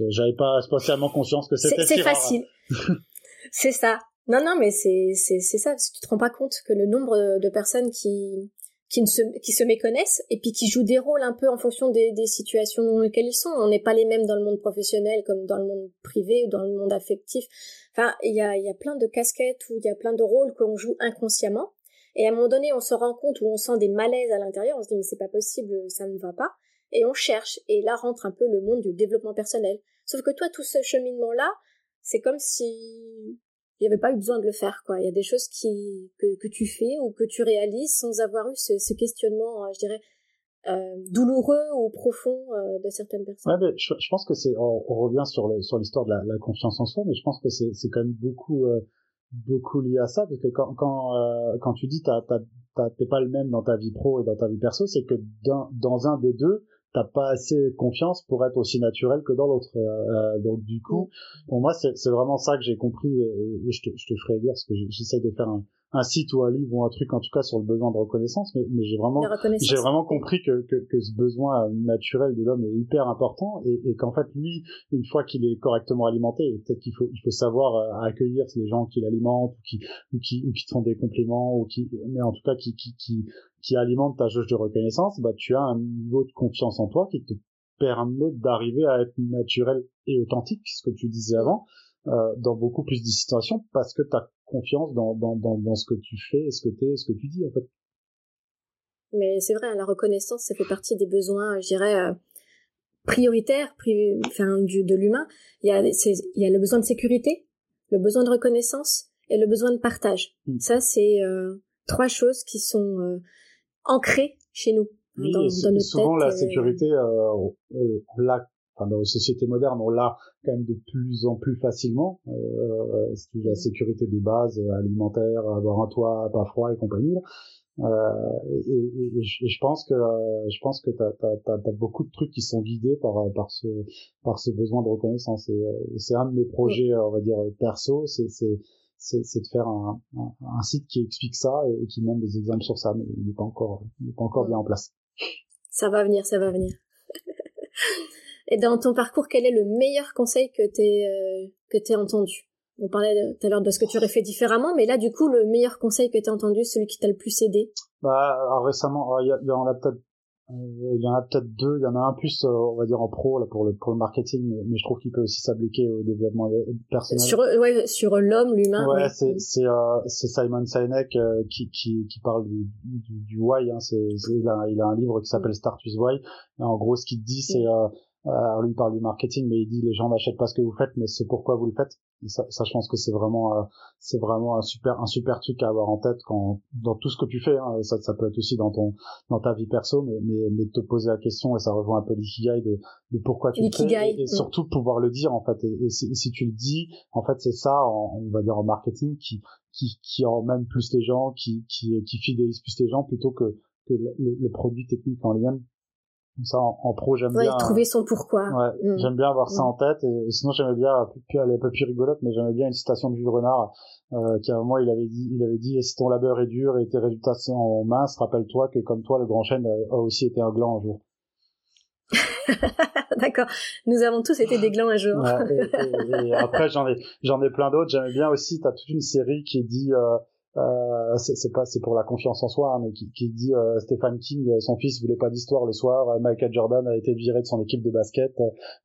j'avais pas spécialement conscience que c'était. C'est facile. c'est ça. Non, non, mais c'est, c'est, c'est ça. Parce que tu te rends pas compte que le nombre de personnes qui, qui, ne se, qui se méconnaissent et puis qui jouent des rôles un peu en fonction des, des situations dans lesquelles ils sont. On n'est pas les mêmes dans le monde professionnel comme dans le monde privé ou dans le monde affectif. Enfin, il y a, y a plein de casquettes ou il y a plein de rôles qu'on joue inconsciemment. Et à un moment donné, on se rend compte où on sent des malaises à l'intérieur, on se dit mais c'est pas possible, ça ne va pas. Et on cherche. Et là rentre un peu le monde du développement personnel. Sauf que toi, tout ce cheminement-là, c'est comme si il n'y avait pas eu besoin de le faire quoi il y a des choses qui que, tu fais ou que tu réalises sans avoir eu ce, questionnement euh, je dirais euh, douloureux ou profond euh, de certaines personnes. Je, pense que c'est on, revient sur sur l'histoire de la, confiance en soi, mais je pense que c'est c'est quand même beaucoup beaucoup lié à ça parce que quand quand tu dis t'as t'es pas le même dans ta vie pro et dans ta vie perso, c'est que dans un des deux t'as pas assez confiance pour être aussi naturel que dans l'autre. Euh, euh donc du coup, pour moi, c'est vraiment ça que j'ai compris et, je, te, je te ferai dire parce que j'essaye de faire un, un site ou un livre ou un truc en tout cas sur le besoin de reconnaissance mais, mais j'ai vraiment j'ai vraiment compris que, que, que, ce besoin naturel de l'homme est hyper important et, et qu'en fait lui une fois qu'il est correctement alimenté peut-être qu'il faut il faut savoir euh, accueillir les gens qui l'alimentent ou qui ou qui ou qui te font des compléments ou qui mais en tout cas qui qui qui, qui alimentent ta jauge de reconnaissance bah tu as un niveau de confiance en toi qui te permet d'arriver à être naturel et authentique ce que tu disais avant euh, dans beaucoup plus de situations parce que tu as confiance dans, dans, dans, dans, ce que tu fais, ce que tu es, ce que tu dis en fait. Mais c'est vrai, la reconnaissance, ça fait partie des besoins, je dirais, euh, prioritaires enfin, du, de l'humain. Il y, a, il y a le besoin de sécurité, le besoin de reconnaissance et le besoin de partage. Hmm. Ça, c'est euh, trois choses qui sont euh, ancrées chez nous. Oui, dans, dans souvent la sécurité, on, on l'a enfin, dans les sociétés modernes, on l'a quand même de plus en plus facilement. Euh, la mm. sécurité de base, euh, alimentaire, avoir un toit pas froid et compagnie. Euh, et, et, je pense que je pense que t'as as, as, beaucoup de trucs qui sont guidés par par ce par ce besoin de reconnaissance. Et, c'est un de mes projets, on va dire perso, c'est c'est de faire un, un, site qui explique ça et, qui montre des exemples sur ça, mais il n'est pas encore il n'est pas encore bien en place. Ça va venir, ça va venir. Et dans ton parcours, quel est le meilleur conseil que t'aies euh, que t'aies entendu? On parlait tout à l'heure de ce que tu aurais fait différemment, mais là, du coup, le meilleur conseil que t'aies entendu, celui qui t'a le plus aidé? Bah, récemment, il y, en a peut-être il y en a peut-être deux. Il y en a un plus, euh, on va dire en pro là pour le pour le marketing, mais, je trouve qu'il peut aussi s'appliquer au développement personnel. Sur ouais, sur l'homme, l'humain. Ouais, c'est c'est euh, c'est Simon Sinek euh, qui qui qui parle du du, du why. Hein, c'est il a il a un livre qui s'appelle Start with Why. Et en gros, ce qu'il dit, c'est euh, lui parle du marketing, mais il dit les gens n'achètent pas ce que vous faites, mais c'est pourquoi vous le faites. ça, ça, je pense que c'est vraiment, euh, c'est vraiment un super, un super truc à avoir en tête quand dans tout ce que tu fais. Hein, ça, ça peut être aussi dans ton, dans ta vie perso, mais, mais, mais te poser la question et ça rejoint un peu l'ikigai de, de pourquoi tu le fais et, surtout pouvoir le dire en fait. Et, si, si, tu le dis, en fait, c'est ça, on va dire en marketing, qui, qui, qui emmène plus les gens, qui, qui, qui fidélise plus les gens plutôt que que le, le produit technique en lui-même ça, en, pro, j'aime bien. trouver son pourquoi. Ouais, mm. j'aime bien avoir ça mm. en tête. Et, sinon, j'aimais bien, elle est un peu plus rigolote, mais j'aimais bien une citation de Jules Renard, euh, qui à un moment, il avait dit, il avait dit, si ton labeur est dur et tes résultats sont minces, rappelle-toi que comme toi, le grand chêne a aussi été un gland un jour. D'accord. Nous avons tous été des glands un jour. Ouais, et, après, j'en ai, j'en ai plein d'autres. J'aimais bien aussi, t'as toute une série qui dit, euh, euh, c'est pas c'est pour la confiance en soi hein, mais qui, qui dit euh, Stéphane King euh, son fils voulait pas d'histoire le soir euh, Michael Jordan a été viré de son équipe de basket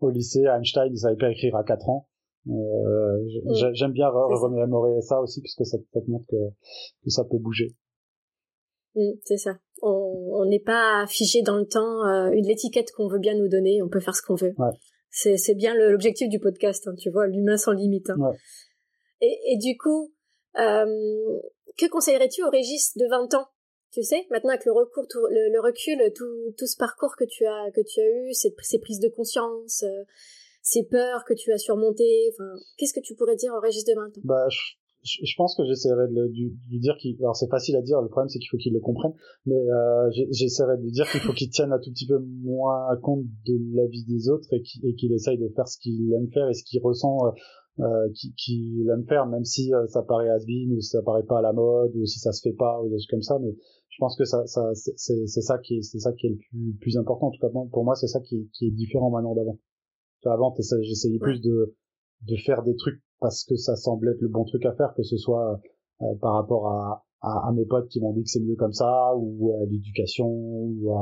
au lycée Einstein il savait pas écrire à 4 ans mm. j'aime bien remémorer ça aussi puisque ça, ça te montre que, que ça peut bouger Mm, c'est ça. On n'est pas figé dans le temps. Euh, une l'étiquette qu'on veut bien nous donner, on peut faire ce qu'on veut. Ouais. C'est bien l'objectif du podcast, hein, tu vois, l'humain sans limite. Hein. Ouais. Et, et, du coup, euh, que conseillerais-tu au Régis de 20 ans? Tu sais, maintenant avec le, recours, le, recul, tout, ce parcours que tu as, que tu as eu, ces, prises de conscience, euh, ces peurs que tu as surmontées, enfin, qu'est-ce que tu pourrais dire au Régis de 20 ans? Bah, je, je, pense que j'essaierai de, lui dire qu'il alors c'est facile à dire le problème c'est qu'il faut qu'il le comprenne mais euh, j'essaierai de lui dire qu'il faut qu'il tienne un tout petit peu moins compte de la vie des autres et qu'il essaye de faire ce qu'il aime faire et ce qu'il ressent euh, euh qu'il aime faire même si euh, ça paraît has ou si ça paraît pas à la mode ou si ça se fait pas ou des choses comme ça mais je pense que ça, ça c'est ça qui est c'est ça qui est le plus, plus important. En tout cas pour moi c'est ça qui, qui est différent maintenant d'avant. Avant j'essayais plus de de faire des trucs parce que ça semble être le bon truc à faire, que ce soit euh, par rapport à, à, mes potes qui m'ont dit que c'est mieux comme ça, ou à l'éducation, ou,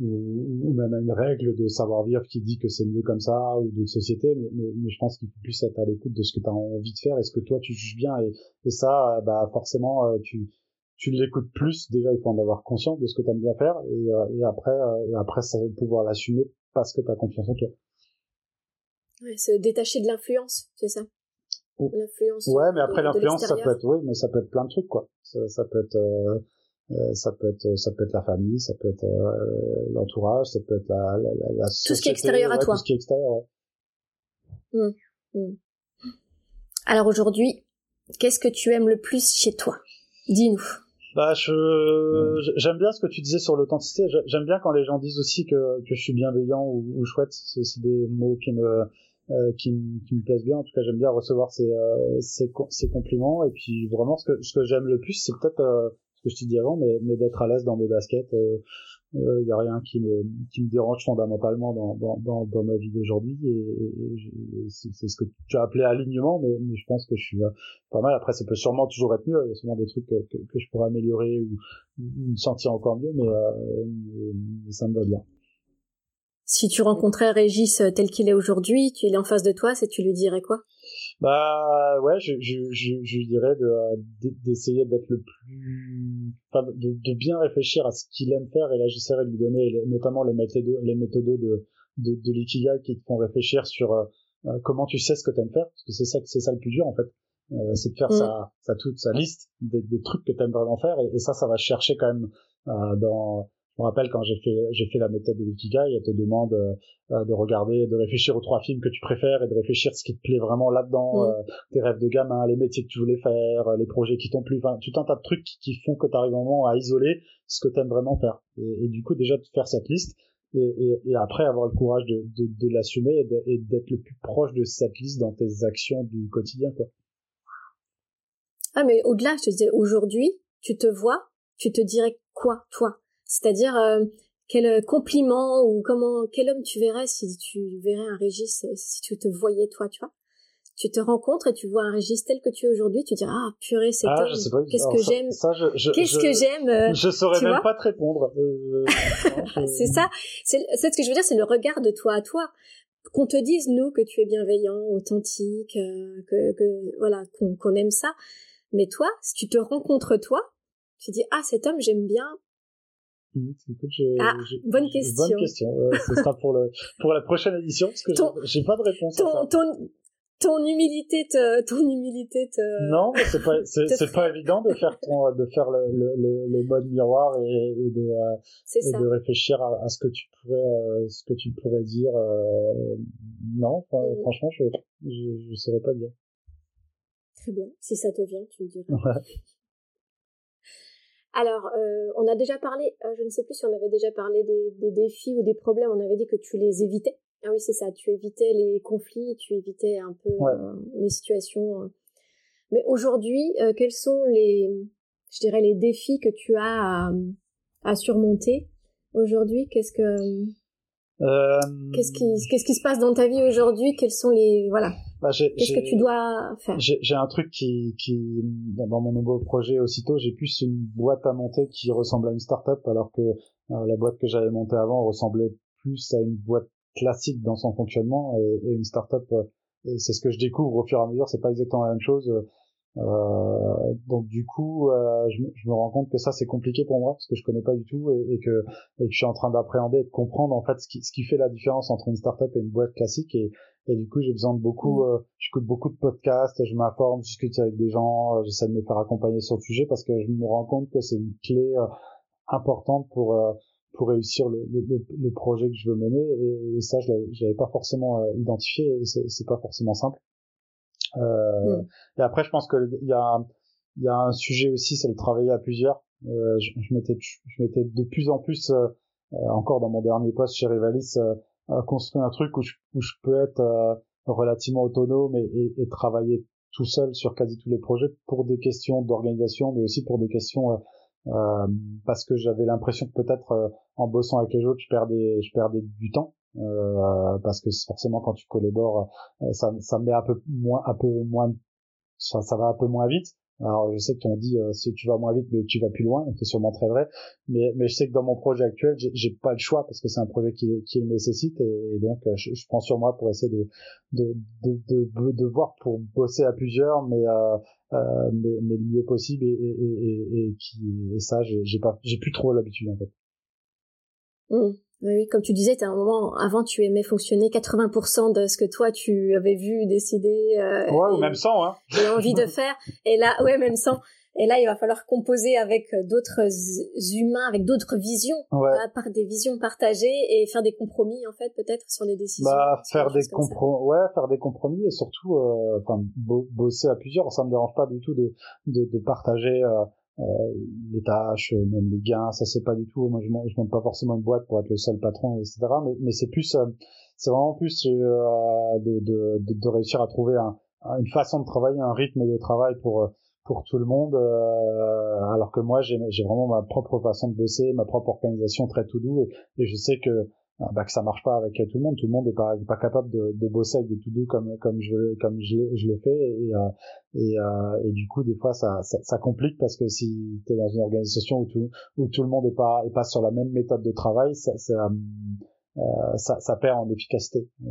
ou, même à une règle de savoir-vivre qui dit que c'est mieux comme ça, ou d'une société, mais, mais, je pense qu'il faut plus être à l'écoute de ce que tu as envie de faire et ce que toi tu juges bien, et, et ça, bah forcément, euh, tu tu l'écoutes plus, déjà il faut en avoir conscience de ce que tu aimes bien faire, et, euh, et après, et après ça va pouvoir l'assumer parce que tu as confiance en toi. Ouais, se détacher de l'influence, c'est ça L'influence. Ouais, mais après l'influence, ça peut être, oui, mais ça peut être plein de trucs, quoi. Ça, ça peut être, euh, euh, ça peut être, ça peut être la famille, ça peut être euh, l'entourage, ça peut être la, la, la, la société, tout ce qui est extérieur à toi. Tout ce qui est extérieur, ouais. Mmh. Mmh. Alors aujourd'hui, qu'est-ce que tu aimes le plus chez toi? Dis-nous. Bah, je j'aime bien ce que tu disais sur l'authenticité. J'aime bien quand les gens disent aussi que que je suis bienveillant ou, ou chouette. C'est des mots qui me euh, qui, qui, me plaisent bien. En tout cas, j'aime bien recevoir ces, euh, ces, ces, compliments. Et puis vraiment, ce que, ce que j'aime le plus, c'est peut-être euh, ce que je t'ai dit avant, mais, mais d'être à l'aise dans mes baskets. Il n'y a rien qui me, qui me dérange fondamentalement dans, dans, dans, ma vie d'aujourd'hui. Et, c'est ce que tu as appelé alignement, mais, mais je pense que je suis pas mal. Après, ça peut sûrement toujours être mieux. Il y a sûrement des trucs que, que, je pourrais améliorer ou, me sentir encore mieux, mais, mais ça me va bien si tu rencontrais Régis euh, tel qu'il est aujourd'hui, tu es en face de toi, c'est tu lui dirais quoi? Bah ouais, je, je, je, je lui dirais d'essayer d'être le plus, enfin, de, de, bien réfléchir à ce qu'il aime faire et là j'essaierai de lui donner notamment les méthodes, les méthodes de de, de l'ikigai qui te font réfléchir sur euh, euh, comment tu sais ce que tu aimes faire parce que c'est ça c'est ça le plus dur en fait. Euh, c'est de faire mm. sa, sa toute sa liste des, des trucs que tu aimes vraiment faire et, et, ça ça va chercher quand même euh, dans je me rappelle quand j'ai fait j'ai fait la méthode de l'ikigai, elle te demande euh, de regarder, de réfléchir aux trois films que tu préfères et de réfléchir ce qui te plaît vraiment là-dedans, euh, tes rêves de gamin, les métiers que tu voulais faire, les projets qui t'ont plu, enfin tout un tas de trucs qui, font que tu arrives vraiment à isoler ce que tu aimes vraiment faire. Et, du coup déjà de faire cette liste et, et, et après avoir le courage de, de, de l'assumer et d'être le plus proche de cette liste dans tes actions du quotidien quoi. Ah mais au-delà, je te disais aujourd'hui, tu te vois, tu te dirais quoi toi? C'est-à-dire euh, quel compliment ou comment quel homme tu verrais si tu verrais un Régis si tu te voyais toi, tu vois? Tu te rencontres et tu vois un Régis tel que tu es aujourd'hui, tu dis ah purée c'est ah, qu'est-ce que j'aime, qu'est-ce que j'aime. Euh, je saurais même pas te répondre. Euh, c'est ça, c'est ce que je veux dire, c'est le regard de toi à toi. Qu'on te dise nous que tu es bienveillant, authentique, que, que voilà qu'on aime ça, mais toi, si tu te rencontres toi, tu dis ah cet homme j'aime bien ah, bonne question. Bonne question. Euh, ce sera pour le pour la prochaine édition parce que j'ai pas de réponse. Ton, à ça. ton ton humilité te ton humilité te. Non, c'est pas c'est pas évident de faire ton, de faire le le, le, mode miroir et, et de euh, et de réfléchir à, à, ce que tu pourrais euh, ce que tu pourrais dire. Euh, non, mm. franchement, je, je je saurais pas dire. Très bien. Si ça te vient, tu le diras. Ouais. Alors, euh, on a déjà parlé, euh, je ne sais plus si on avait déjà parlé des, défis ou des problèmes, on avait dit que tu les évitais. Ah oui, c'est ça, tu évitais les conflits, tu évitais un peu euh, les situations. Mais aujourd'hui, quels sont les, je dirais, les défis que tu as à, surmonter? Aujourd'hui Qu'est-ce que, qu'est-ce qui, qu'est-ce qui se passe dans ta vie aujourd'hui? Quels sont les, voilà, bah, Qu'est-ce que tu dois faire? J'ai un truc qui, qui dans mon nouveau projet aussitôt, j'ai plus une boîte à monter qui ressemble à une start-up, alors que euh, la boîte que j'avais montée avant ressemblait plus à une boîte classique dans son fonctionnement et, et une start-up. Euh, et c'est ce que je découvre au fur et à mesure. C'est pas exactement la même chose. Euh, donc du coup, euh, je, je, me rends compte que ça c'est compliqué pour moi parce que je connais pas du tout et, et, que, et que je suis en train d'appréhender et de comprendre en fait ce qui, ce qui fait la différence entre une startup et une boîte classique. Et, et du coup j'ai besoin de beaucoup, mmh. euh, j'écoute beaucoup de podcasts, je m'informe, je discute avec des gens, euh, j'essaie de me faire accompagner sur le sujet parce que je me rends compte que c'est une clé euh, importante pour pour réussir le, le, le, projet que je veux mener. Et, ça je l'avais pas forcément identifié et c'est pas forcément simple euh, mm. Et après, je pense qu'il y a, il y a un sujet aussi, c'est le travailler à plusieurs. Euh, je, je m'étais, je m'étais de plus en plus, euh, encore dans mon dernier poste chez Rivalis, construit un truc où je, où je peux être relativement autonome et, et, et, travailler tout seul sur quasi tous les projets pour des questions d'organisation, mais aussi pour des questions parce que j'avais l'impression que peut-être en bossant avec les autres, je perdais, je perdais du temps. Euh, parce que forcément quand tu collabores, euh, ça, ça met un peu moins, un peu moins, ça, va un peu moins vite. Alors je sais que on dit euh, si tu vas moins vite mais tu vas plus loin, c'est sûrement très vrai. Mais, mais je sais que dans mon projet actuel, j'ai pas le choix parce que c'est un projet qui, qui le nécessite et, donc je, je, prends sur moi pour essayer de de, de, de, voir pour bosser à plusieurs, mais euh, euh, mais, mais le mieux possible et ça j'ai pas j'ai plus trop l'habitude en fait. Mmh. Oui, comme tu disais, à un moment, avant, tu aimais fonctionner 80% de ce que toi, tu avais vu, décidé. Euh, ouais, ou même 100, hein. Et envie de faire. Et là, ouais, même 100. Et là, il va falloir composer avec d'autres humains, avec d'autres visions, ouais. par des visions partagées et faire des compromis, en fait, peut-être sur les décisions. Bah, faire des compromis, ouais, faire des compromis et surtout, euh, enfin, bosser à plusieurs. Ça me dérange pas du tout de, de, de partager, euh, euh, les tâches, euh, même les gains, ça c'est pas du tout. Moi, je, je monte pas forcément une boîte pour être le seul patron, etc. Mais, c'est plus, euh, c'est vraiment plus de, de, de, réussir à trouver un, une façon de travailler, un rythme de travail pour pour tout le monde. alors que moi, j'ai vraiment ma propre façon de bosser, ma propre organisation très tout doux, et, je sais que bah, que ça marche pas avec tout le monde. Tout le monde n'est pas, pas capable de, de bosser avec des to do comme comme je comme je, je le fais et euh, et, euh, et du coup des fois ça, ça, ça complique parce que si tu es dans une organisation où tout où tout le monde est pas est pas sur la même méthode de travail, ça ça, euh, ça, ça perd en efficacité. Euh,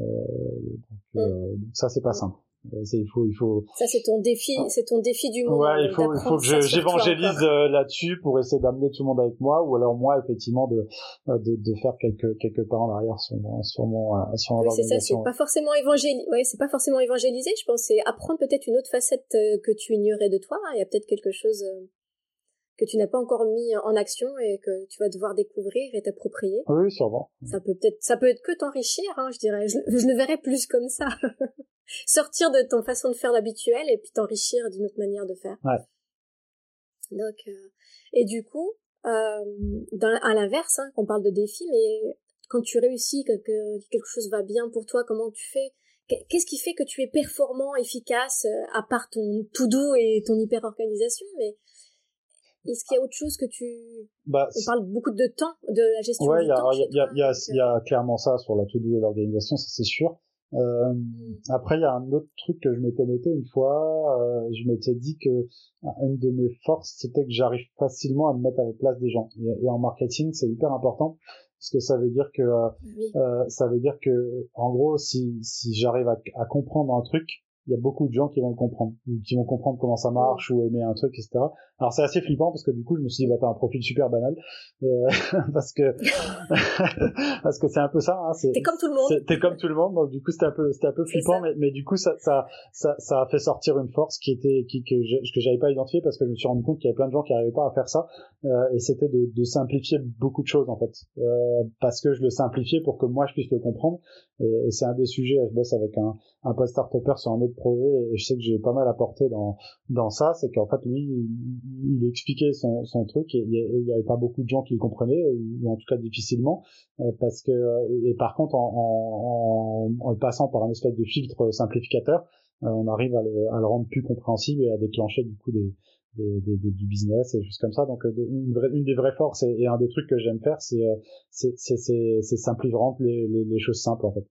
donc, euh, donc ça c'est pas simple. Euh, il faut, il faut. Ça, c'est ton défi, ah. c'est ton défi du moment. Ouais, il faut, il faut que j'évangélise euh, là-dessus pour essayer d'amener tout le monde avec moi, ou alors moi, effectivement, de, euh, de, de faire quelques, quelques pas en arrière sur mon, sur mon, sur oui, c'est ça, c'est pas forcément évangéliser, ouais, c'est pas forcément évangéliser, je pense, c'est apprendre peut-être une autre facette que tu ignorais de toi. Il y a peut-être quelque chose que tu n'as pas encore mis en action et que tu vas devoir découvrir et t'approprier. Oui, sûrement. Ça peut peut-être, ça peut être que t'enrichir, hein, je dirais. Je, je le verrais plus comme ça. sortir de ton façon de faire l'habituel et puis t'enrichir d'une autre manière de faire. Ouais. Donc, euh, et du coup, euh, dans, à l'inverse, hein, on parle de défis, mais quand tu réussis, que, quelque chose va bien pour toi, comment tu fais? Qu'est-ce qui fait que tu es performant, efficace, euh, à part ton tout doux et ton hyper organisation Mais est-ce qu'il y a autre chose que tu bah, On parle beaucoup de temps, de la gestion ouais, du temps. Ouais, il y a, y, a, y a clairement ça sur la to do et l'organisation, ça c'est sûr. Euh, après, il y a un autre truc que je m'étais noté une fois. Euh, je m'étais dit que euh, une de mes forces, c'était que j'arrive facilement à me mettre à la place des gens. Et, en marketing, c'est hyper important parce que ça veut dire que euh, ça veut dire que en gros, si si j'arrive à, à comprendre un truc, il y a beaucoup de gens qui vont le comprendre, qui vont comprendre comment ça marche, ou aimer un truc, etc. Alors c'est assez flippant parce que du coup je me suis dit bah t'as un profil super banal, euh, parce que parce que c'est un peu ça. Hein, t'es comme tout le monde. T'es comme tout le monde, donc du coup c'était un peu c'était un peu flippant, mais, mais du coup ça, ça ça ça a fait sortir une force qui était qui que que j'avais pas identifié parce que je me suis rendu compte qu'il y avait plein de gens qui arrivaient pas à faire ça, euh, et c'était de, de simplifier beaucoup de choses en fait, euh, parce que je le simplifiais pour que moi je puisse le comprendre, et, et c'est un des sujets. Je bosse avec un un post startupper sur un autre projet et je sais que j'ai pas mal apporté dans dans ça, c'est qu'en fait lui il, expliquait son, son truc et il y avait pas beaucoup de gens qui le comprenaient ou en tout cas difficilement euh, parce que et, par contre en, en, en, le passant par un espèce de filtre simplificateur, euh, on arrive à le, à le rendre plus compréhensible et à déclencher du coup des des, des, du business et choses comme ça. Donc euh, une, vraie, une des vraies forces et, un des trucs que j'aime faire, c'est c'est c'est c'est les, les choses simples en fait.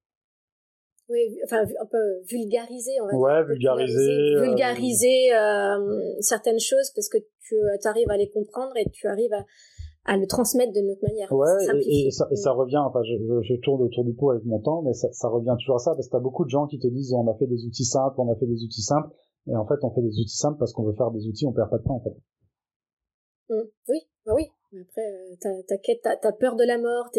Oui, enfin un peu vulgariser, on va ouais, vulgariser, vulgariser, euh, euh, certaines choses parce que tu arrives à les comprendre et tu arrives à, à le transmettre d'une autre manière. Ouais, et, ça, et, ça, revient, enfin, je, je, tourne autour du pot avec mon temps, mais ça, ça revient toujours à ça, parce que t'as beaucoup de gens qui te disent on a fait des outils simples, on a fait des outils simples, Et en fait, on fait des outils simples parce qu'on veut faire des outils, on perd pas de temps en fait. Mmh. Oui, bah oui. Après, euh, t'as, t'as, peur de la mort,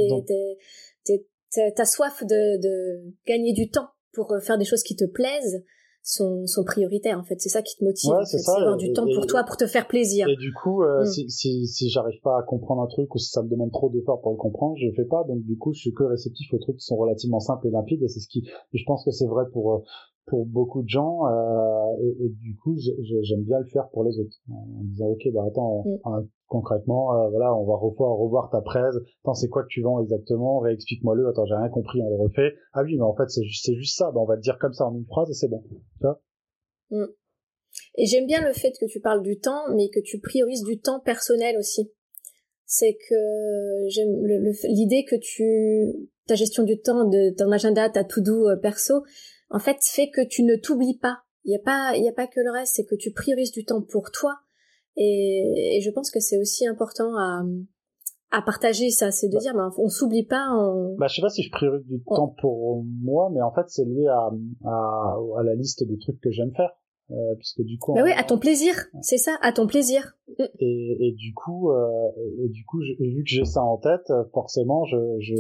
t'as soif de, de gagner du temps pour euh, faire des choses qui te plaisent sont, sont prioritaires en fait. C'est ça qui te motive ouais, c'est avoir du temps pour toi pour te faire plaisir. et du coup euh, mm. si, si, si j'arrive pas à comprendre un truc ou si ça me demande trop d'efforts pour le comprendre je le fais pas. Donc du coup je suis que réceptif aux trucs qui sont relativement simples et limpides et c'est ce qui je pense que c'est vrai pour euh, pour beaucoup de gens euh, et, et, du coup j'aime bien le faire pour les autres en disant ok bah attends mm concrètement, euh, voilà, on va revoir, revoir ta presse. Attends, c'est quoi que tu vends exactement? Réexplique-moi-le. Attends, j'ai rien compris. On le refait. Ah oui, mais en fait, c'est juste, c'est juste ça. Ben, on va le dire comme ça en une phrase et c'est bon. Tu vois? Mm. Et j'aime bien le fait que tu parles du temps, mais que tu priorises du temps personnel aussi. C'est que j'aime l'idée que tu ta gestion du temps, de ton agenda, ta to-do euh, perso, en fait, fait que tu ne t'oublies pas. Il n'y a pas, il y a pas que le reste, c'est que tu priorises du temps pour toi, et, et je pense que c'est aussi important à, à partager ça, c'est de bah. dire, ben, on s'oublie pas. On... Bah, je sais pas si je priorise du temps pour moi, mais en fait, c'est lié à, à, à, la liste des trucs que j'aime faire. Euh, puisque du coup. Bah oui, à ton plaisir, c'est ça, à ton plaisir. Mm. Et, et du coup, euh, et du coup, vu que j'ai ça en tête, forcément, je, je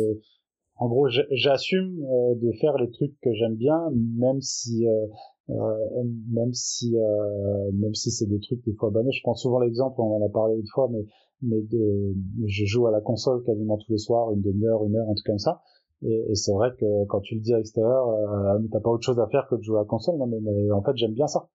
en gros, j'assume euh, de faire les trucs que j'aime bien, même si euh, euh, même si euh, même si c'est des trucs des fois banals. Je prends souvent l'exemple, on en a parlé une fois, mais mais de, je joue à la console quasiment tous les soirs, une demi-heure, une heure, un truc comme ça. Et, c'est vrai que quand tu le dis à l'extérieur, euh, t'as pas autre chose à faire que de jouer à la console. Non, mais en fait, j'aime bien ça.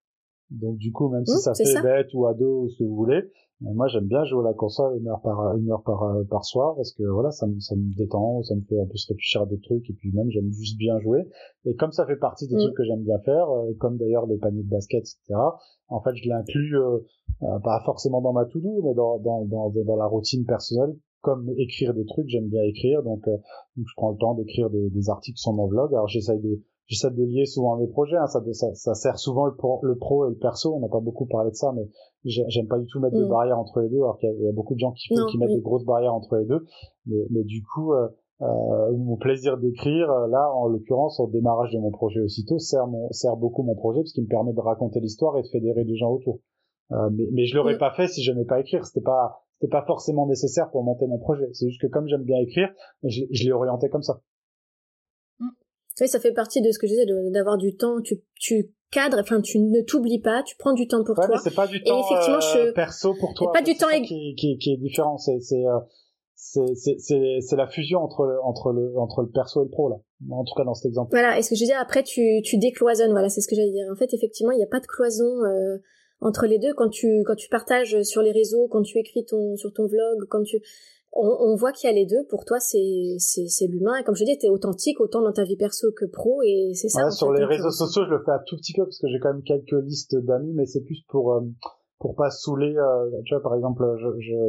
Donc du coup, même si mmh, ça fait bête ou ado ou ce que vous voulez, euh, moi j'aime bien jouer à la console une heure par une heure par par soir parce que voilà, ça me ça me détend, ça me fait en plus réfléchir à d'autres trucs et puis même j'aime juste bien jouer. Et comme ça fait partie des mmh. trucs que j'aime bien faire, euh, comme d'ailleurs le panier de basket, etc. En fait, je l'inclus euh, pas forcément dans ma to-do, mais dans dans dans dans la routine personnelle comme écrire des trucs, j'aime bien écrire, donc, donc je prends le temps d'écrire des, des articles sur mon blog. Alors j'essaye de j'essaie de lier souvent mes projets. Hein, ça, ça, ça, sert souvent le pro, le pro et le perso. On n'a pas beaucoup parlé de ça, mais j'aime pas du tout mettre de mm. barrières entre les deux. Alors qu'il y, a beaucoup de gens qui, qui mettent des grosses barrières entre les deux. Mais, mais du coup, euh, euh, mon plaisir d'écrire, euh, là, en l'occurrence, au démarrage de mon projet aussitôt, sert, mon, sert beaucoup mon projet parce qu'il me permet de raconter l'histoire et de fédérer les gens autour. Euh, mais, mais je l'aurais mm. pas fait si j'aimais pas écrire. C'était pas c'était pas forcément nécessaire pour monter mon projet. C'est juste que comme j'aime bien écrire, je, je l'ai orienté comme ça. Oui, ça fait partie de ce que je disais, d'avoir du temps, tu, tu cadres, enfin tu ne t'oublies pas, tu prends du temps pour ouais, toi. C'est pas du temps euh, perso pour toi. Pas du temps qui, qui, qui, est différent. C'est c'est euh, c'est la fusion entre le, entre le entre le perso et le pro là. En tout cas dans cet exemple. Voilà. Et ce que je veux dire après, tu tu décloisonnes. Voilà, c'est ce que j'allais dire. En fait, effectivement, il n'y a pas de cloison. Euh, entre les deux quand tu quand tu partages sur les réseaux quand tu écris ton sur ton vlog quand tu on, voit qu'il y a les deux. Pour toi, c'est c'est l'humain. Et comme je dis, t'es authentique autant dans ta vie perso que pro. Et c'est ça. sur les réseaux sociaux, je le fais un tout petit peu parce que j'ai quand même quelques listes d'amis, mais c'est plus pour euh, pour pas saouler. Euh, tu vois, par exemple,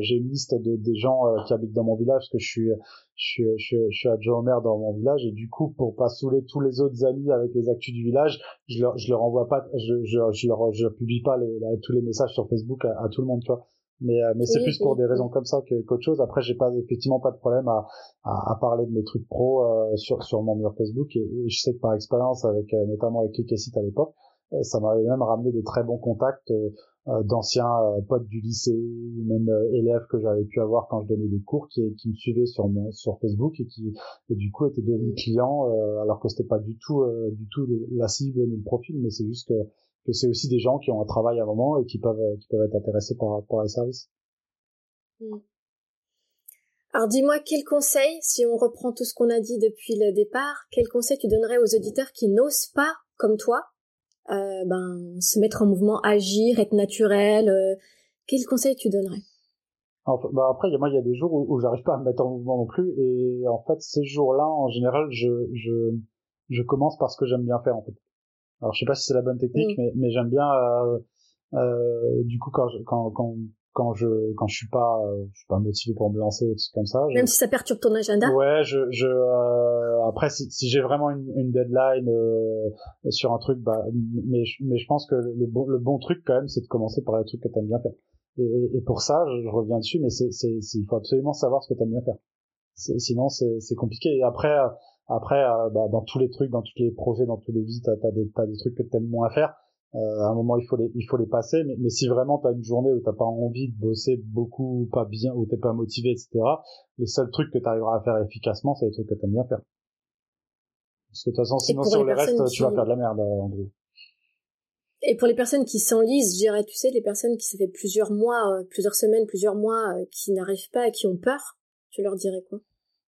j'ai une liste de des gens euh, qui habitent dans mon village parce que je suis je suis je, je suis adjoint au maire dans mon village et du coup pour pas saouler tous les autres amis avec les actus du village, je leur je leur envoie pas, je je je leur je publie pas les, tous les messages sur Facebook à, à tout le monde, tu vois mais euh, mais c'est plus pour des raisons comme ça qu'autre chose. Après j'ai pas effectivement pas de problème à, à, à parler de mes trucs pro euh, sur sur mon mur Facebook. Et, je sais que par expérience avec euh, notamment avec Clickacit à l'époque ça m'avait même ramené des très bons contacts d'anciens potes du lycée ou même élèves que j'avais pu avoir quand je donnais des cours qui qui me suivaient sur mon sur Facebook et qui et du coup étaient devenus clients alors que c'était pas du tout du tout la cible ni le profil. Mais c'est juste que que c'est aussi des gens qui ont un travail à un moment et qui peuvent qui peuvent être intéressés par par les services. Hmm. Alors dis-moi quel conseil, si on reprend tout ce qu'on a dit depuis le départ, quel conseil tu donnerais aux auditeurs qui n'osent pas, comme toi, euh, ben se mettre en mouvement, agir, être naturel. Euh, quel conseil tu donnerais? Bah après, moi, il y a des jours où, où j'arrive pas à me mettre en mouvement non plus, et en fait, ces jours-là, en général, je je je commence par ce que j'aime bien faire en fait. Alors je sais pas si c'est la bonne technique, mm. mais, mais j'aime bien euh, euh, du coup quand je, quand quand quand je quand je suis pas euh, je suis pas motivé pour me lancer tout comme ça. Même si ça perturbe ton agenda. Ouais, je je euh, après si, si j'ai vraiment une, une deadline euh, sur un truc, bah mais mais je pense que le bon le bon truc quand même c'est de commencer par les trucs que t'aimes bien faire. Et, et pour ça, je, je reviens dessus, mais c'est c'est il faut absolument savoir ce que t'aimes bien faire. Sinon c'est c'est compliqué. Et après après, euh, bah, dans tous les trucs, dans tous les projets, dans tous les vies, t'as as des, trucs que t'aimes moins faire. à un moment il faut les il faut les passer mais, mais si vraiment t'as une journée où t'as pas envie de bosser beaucoup pas bien ou t'es pas motivé etc les seuls trucs que t'arriveras à faire efficacement c'est les trucs que t'aimes bien faire. Parce que de toute façon sinon sur les restes tu vas faire de la merde en gros et pour les personnes qui s'enlisent, je dirais, tu sais, les personnes qui ça fait plusieurs mois, plusieurs semaines, plusieurs mois, qui n'arrivent pas, qui ont peur, tu leur dirais quoi?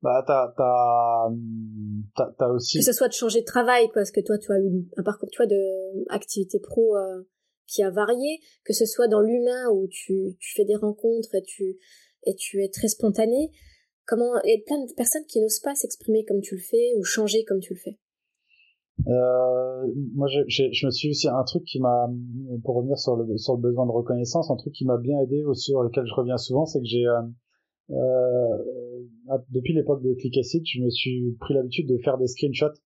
Bah t'as t'as t'as aussi que ce soit de changer de travail parce que toi tu as eu un parcours toi de activité pro euh, qui a varié que ce soit dans l'humain où tu tu fais des rencontres et tu et tu es très spontané comment il y a plein de personnes qui n'osent pas s'exprimer comme tu le fais ou changer comme tu le fais. Euh, moi je, je, me suis aussi un truc qui m'a pour revenir sur le sur le besoin de reconnaissance un truc qui m'a bien aidé sur lequel je reviens souvent c'est que j'ai euh, depuis l'époque de Click je me suis pris l'habitude de faire des screenshots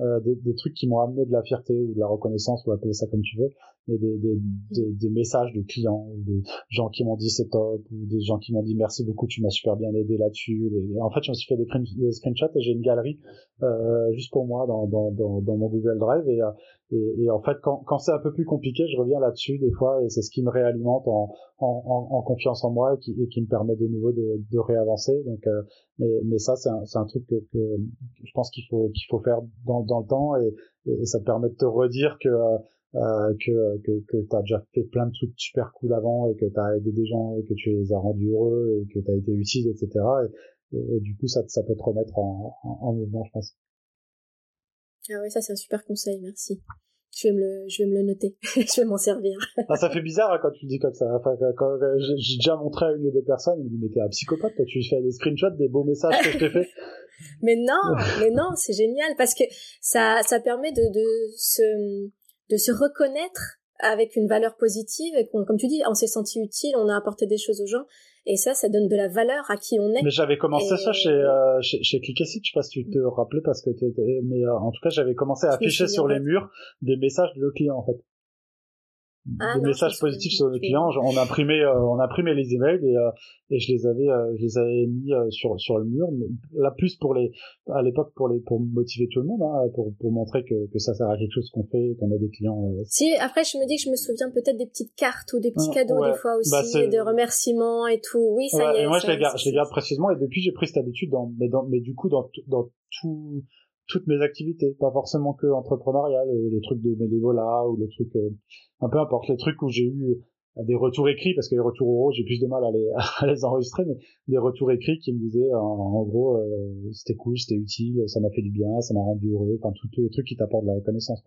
euh, des, des, trucs qui m'ont amené de la fierté ou de la reconnaissance, ou appeler ça comme tu veux, mais des, des, des, des messages de clients de gens qui m'ont dit c'est top, ou des gens qui m'ont dit merci beaucoup, tu m'as super bien aidé là-dessus. En fait, je me suis fait des, des screenshots et j'ai une galerie euh, juste pour moi dans, dans, dans, dans, mon Google Drive et, euh, et, et en fait, quand, quand c'est un peu plus compliqué, je reviens là-dessus des fois et c'est ce qui me réalimente en, en, en, confiance en moi et qui, et qui me permet de nouveau de, de réavancer. Donc, euh, mais, mais ça, c'est un, un truc que, que, je pense qu'il faut qu'il faut faire dans, dans le temps et, et, ça te permet de te redire que euh, que que, que tu as déjà fait plein de trucs super cool avant et que tu as aidé des gens et que tu les as rendus heureux et que tu as été utile, etc. Et, et, du coup, ça, ça peut te remettre en, en mouvement, je pense. Ah ouais, ça c'est un super conseil, merci. Je vais me le, je vais me le noter. je vais m'en servir. ah, ça fait bizarre hein, quand tu le dis comme ça. Enfin, quand, j'ai déjà montré à une ou deux personnes, ils me disent mais t'es un psychopathe, toi tu fais des screenshots des beaux messages que je t'ai fait. mais non, mais non, c'est génial parce que ça, ça permet de, de se, de se reconnaître avec une valeur positive et comme tu dis, on s'est senti utile, on a apporté des choses aux gens. Et ça, ça donne de la valeur à qui on est. Mais j'avais commencé ça chez, euh, chez, chez je sais pas si tu te rappelais parce que t'étais, mais euh, en tout cas, j'avais commencé à afficher sur les murs des messages de clients, en fait ah, des messages positifs sur nos clients. On imprimait, euh, on imprimait les emails et, euh, et je les avais, euh, je les avais mis sur sur le mur. Mais là, plus pour les, à l'époque pour les, pour motiver tout le monde, hein, pour pour montrer que que ça sert à quelque chose qu'on fait, qu'on a des clients. Si après, je me dis que je me souviens peut-être des petites cartes ou des petits cadeaux des fois aussi, bah, de remerciements et tout. Oui, ça y est. Et moi, je les garde, je les garde précisément. Et depuis, j'ai pris cette habitude, dans, mais dans, mais du coup, dans dans tout toutes mes activités, pas forcément que entrepreneuriales, les trucs de bénévolat ou les trucs un peu importe les trucs où j'ai eu des retours écrits parce que les retours oraux j'ai plus de mal à les, à les enregistrer mais des retours écrits qui me disaient en, gros euh, c'était cool c'était utile ça m'a fait du bien ça m'a rendu heureux enfin tous les trucs qui t'apportent de la reconnaissance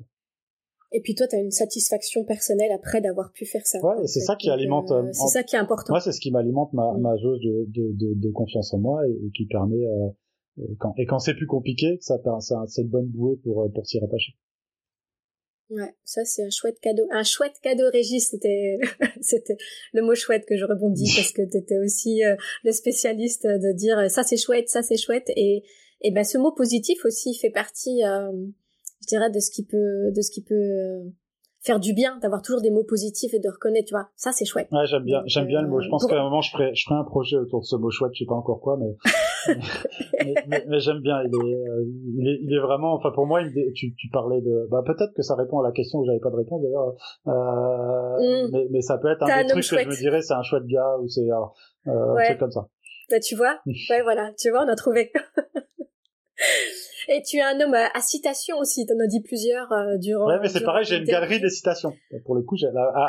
et puis toi, tu as une satisfaction personnelle après d'avoir pu faire ça. Ouais, c'est ça qui alimente. Euh, c'est ça qui est important. Moi, c'est ce qui m'alimente ma, mm. ma jauge de, de, de, de, confiance en moi et, qui permet, euh, et quand, et quand c'est plus compliqué, ça, ça c'est une bonne bouée pour, pour s'y rattacher. Ouais, ça c'est un chouette cadeau. Un chouette cadeau, Régis, c'était c'était le mot chouette que je rebondis parce que tu étais aussi euh, le spécialiste de dire euh, ça c'est chouette, ça c'est chouette et et ben ce mot positif aussi fait partie euh, je dirais de ce qui peut de ce qui peut faire du bien, d'avoir toujours des mots positifs et de reconnaître, tu vois, ça c'est chouette. Ouais, j'aime bien, j'aime bien le mot. Je pense qu'à un moment je ferai, je ferai un projet autour de ce mot chouette, je sais pas encore quoi, mais mais, mais, j'aime bien. Il est, euh, il est, il est vraiment. Enfin, pour moi, il, tu, tu parlais de. Bah, peut-être que ça répond à la question où j'avais pas de réponse d'ailleurs. Euh, mm. mais, mais ça peut être un des trucs que je me dirais, c'est un chouette gars ou c'est euh, un truc comme ça. Bah, tu vois. ouais, voilà. Tu vois, on a trouvé. Et tu es un homme à, citation aussi, t'en as dit plusieurs euh, durant. Ouais, mais c'est pareil, j'ai une galerie des citations. Pour le coup, j'ai à, à,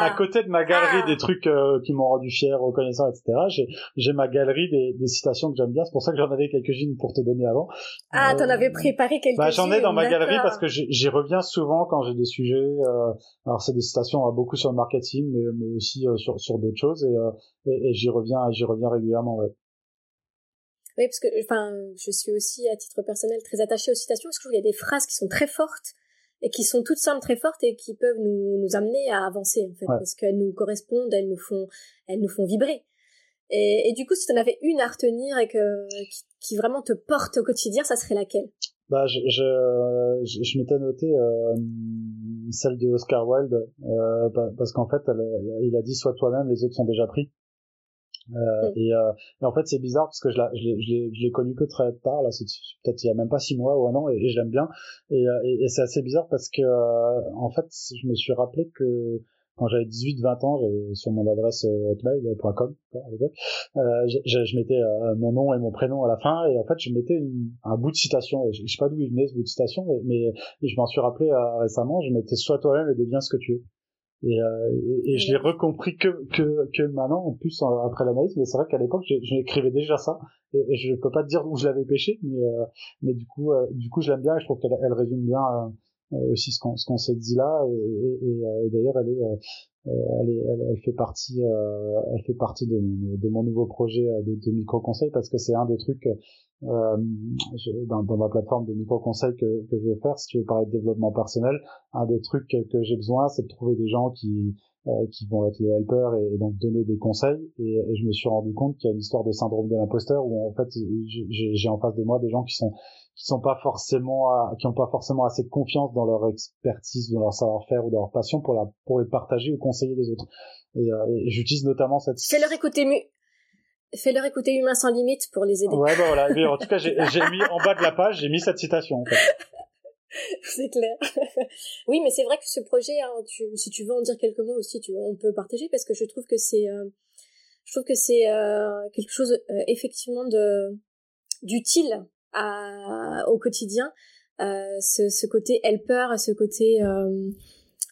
ah côté de ma galerie ah des trucs euh, qui m'ont rendu fier, reconnaissant, etc. J'ai j'ai ma galerie des, des citations que j'aime bien. C'est pour ça que j'en avais quelques-unes pour te donner avant. Ah, t'en avais préparé quelques-unes. Bah, j'en ai dans ma galerie parce que j'y reviens souvent quand j'ai des sujets. Euh, alors c'est des citations beaucoup sur le marketing, mais mais aussi sur sur d'autres choses et, et, et j'y reviens j'y reviens régulièrement. Ouais. Oui, parce que, enfin, je suis aussi, à titre personnel, très attachée aux citations, parce que je trouve qu'il y a des phrases qui sont très fortes, et qui sont toutes simples, très fortes, et qui peuvent nous, nous amener à avancer, en fait, parce qu'elles nous correspondent, elles nous font, elles nous font vibrer. Et, et du coup, si tu en avais une à retenir et que, qui, vraiment te porte au quotidien, ça serait laquelle? Bah, je, je, je, m'étais noté euh, celle de Oscar Wilde, euh, parce qu'en fait, il a dit « Sois toi-même, les autres sont déjà pris ». Euh, mm. et, euh, et, en fait, c'est bizarre parce que je l'ai connu que très tard, là, c'est peut-être il y a même pas six mois ou un an, et, et je l'aime bien. Et, euh, et, et c'est assez bizarre parce que, euh, en fait, je me suis rappelé que quand j'avais 18-20 ans, sur mon adresse hotmail.com à l'époque, je, je, je, mettais mon nom et mon prénom à la fin, et en fait, je mettais un bout de citation. Je, je sais pas d'où il venait ce bout de citation, mais, mais je m'en suis rappelé récemment. Je mettais soit toi-même et deviens ce que tu es. Et, euh, et, et je l'ai recompris que, que, que maintenant, en plus, après l'analyse, mais c'est vrai qu'à l'époque, j'écrivais déjà ça, et, et, je peux pas te dire où je l'avais pêché, mais, euh, mais du coup, euh, du coup, je l'aime bien, et je trouve qu'elle elle résume bien euh, aussi ce qu'on qu'on s'est dit là, et, et d'ailleurs, elle est, elle, est elle, fait partie, elle fait partie de, de mon nouveau projet de, micro conseil parce que c'est un des trucs euh, dans, dans, ma plateforme de micro-conseils que, que je veux faire, si tu veux parler de développement personnel, un des trucs que j'ai besoin, c'est de trouver des gens qui, euh, qui vont être les helpers et, donc donner des conseils. Et, et je me suis rendu compte qu'il y a une histoire de syndrome de l'imposteur où en fait j'ai en face de moi des gens qui sont qui sont pas forcément qui ont pas forcément assez de confiance dans leur expertise, dans leur savoir-faire ou dans leur passion pour la pour les partager ou conseiller les autres. Et, euh, et j'utilise notamment cette. C'est leur écouter mieux Fais-leur écouter Humain sans limite pour les aider. Ouais, bah voilà. en tout cas, j'ai mis en bas de la page, j'ai mis cette citation. En fait. c'est clair. oui, mais c'est vrai que ce projet, hein, si tu veux en dire quelques mots aussi, on peut partager parce que je trouve que c'est, euh, je trouve que c'est euh, quelque chose euh, effectivement d'utile au quotidien. ce côté helper, ce côté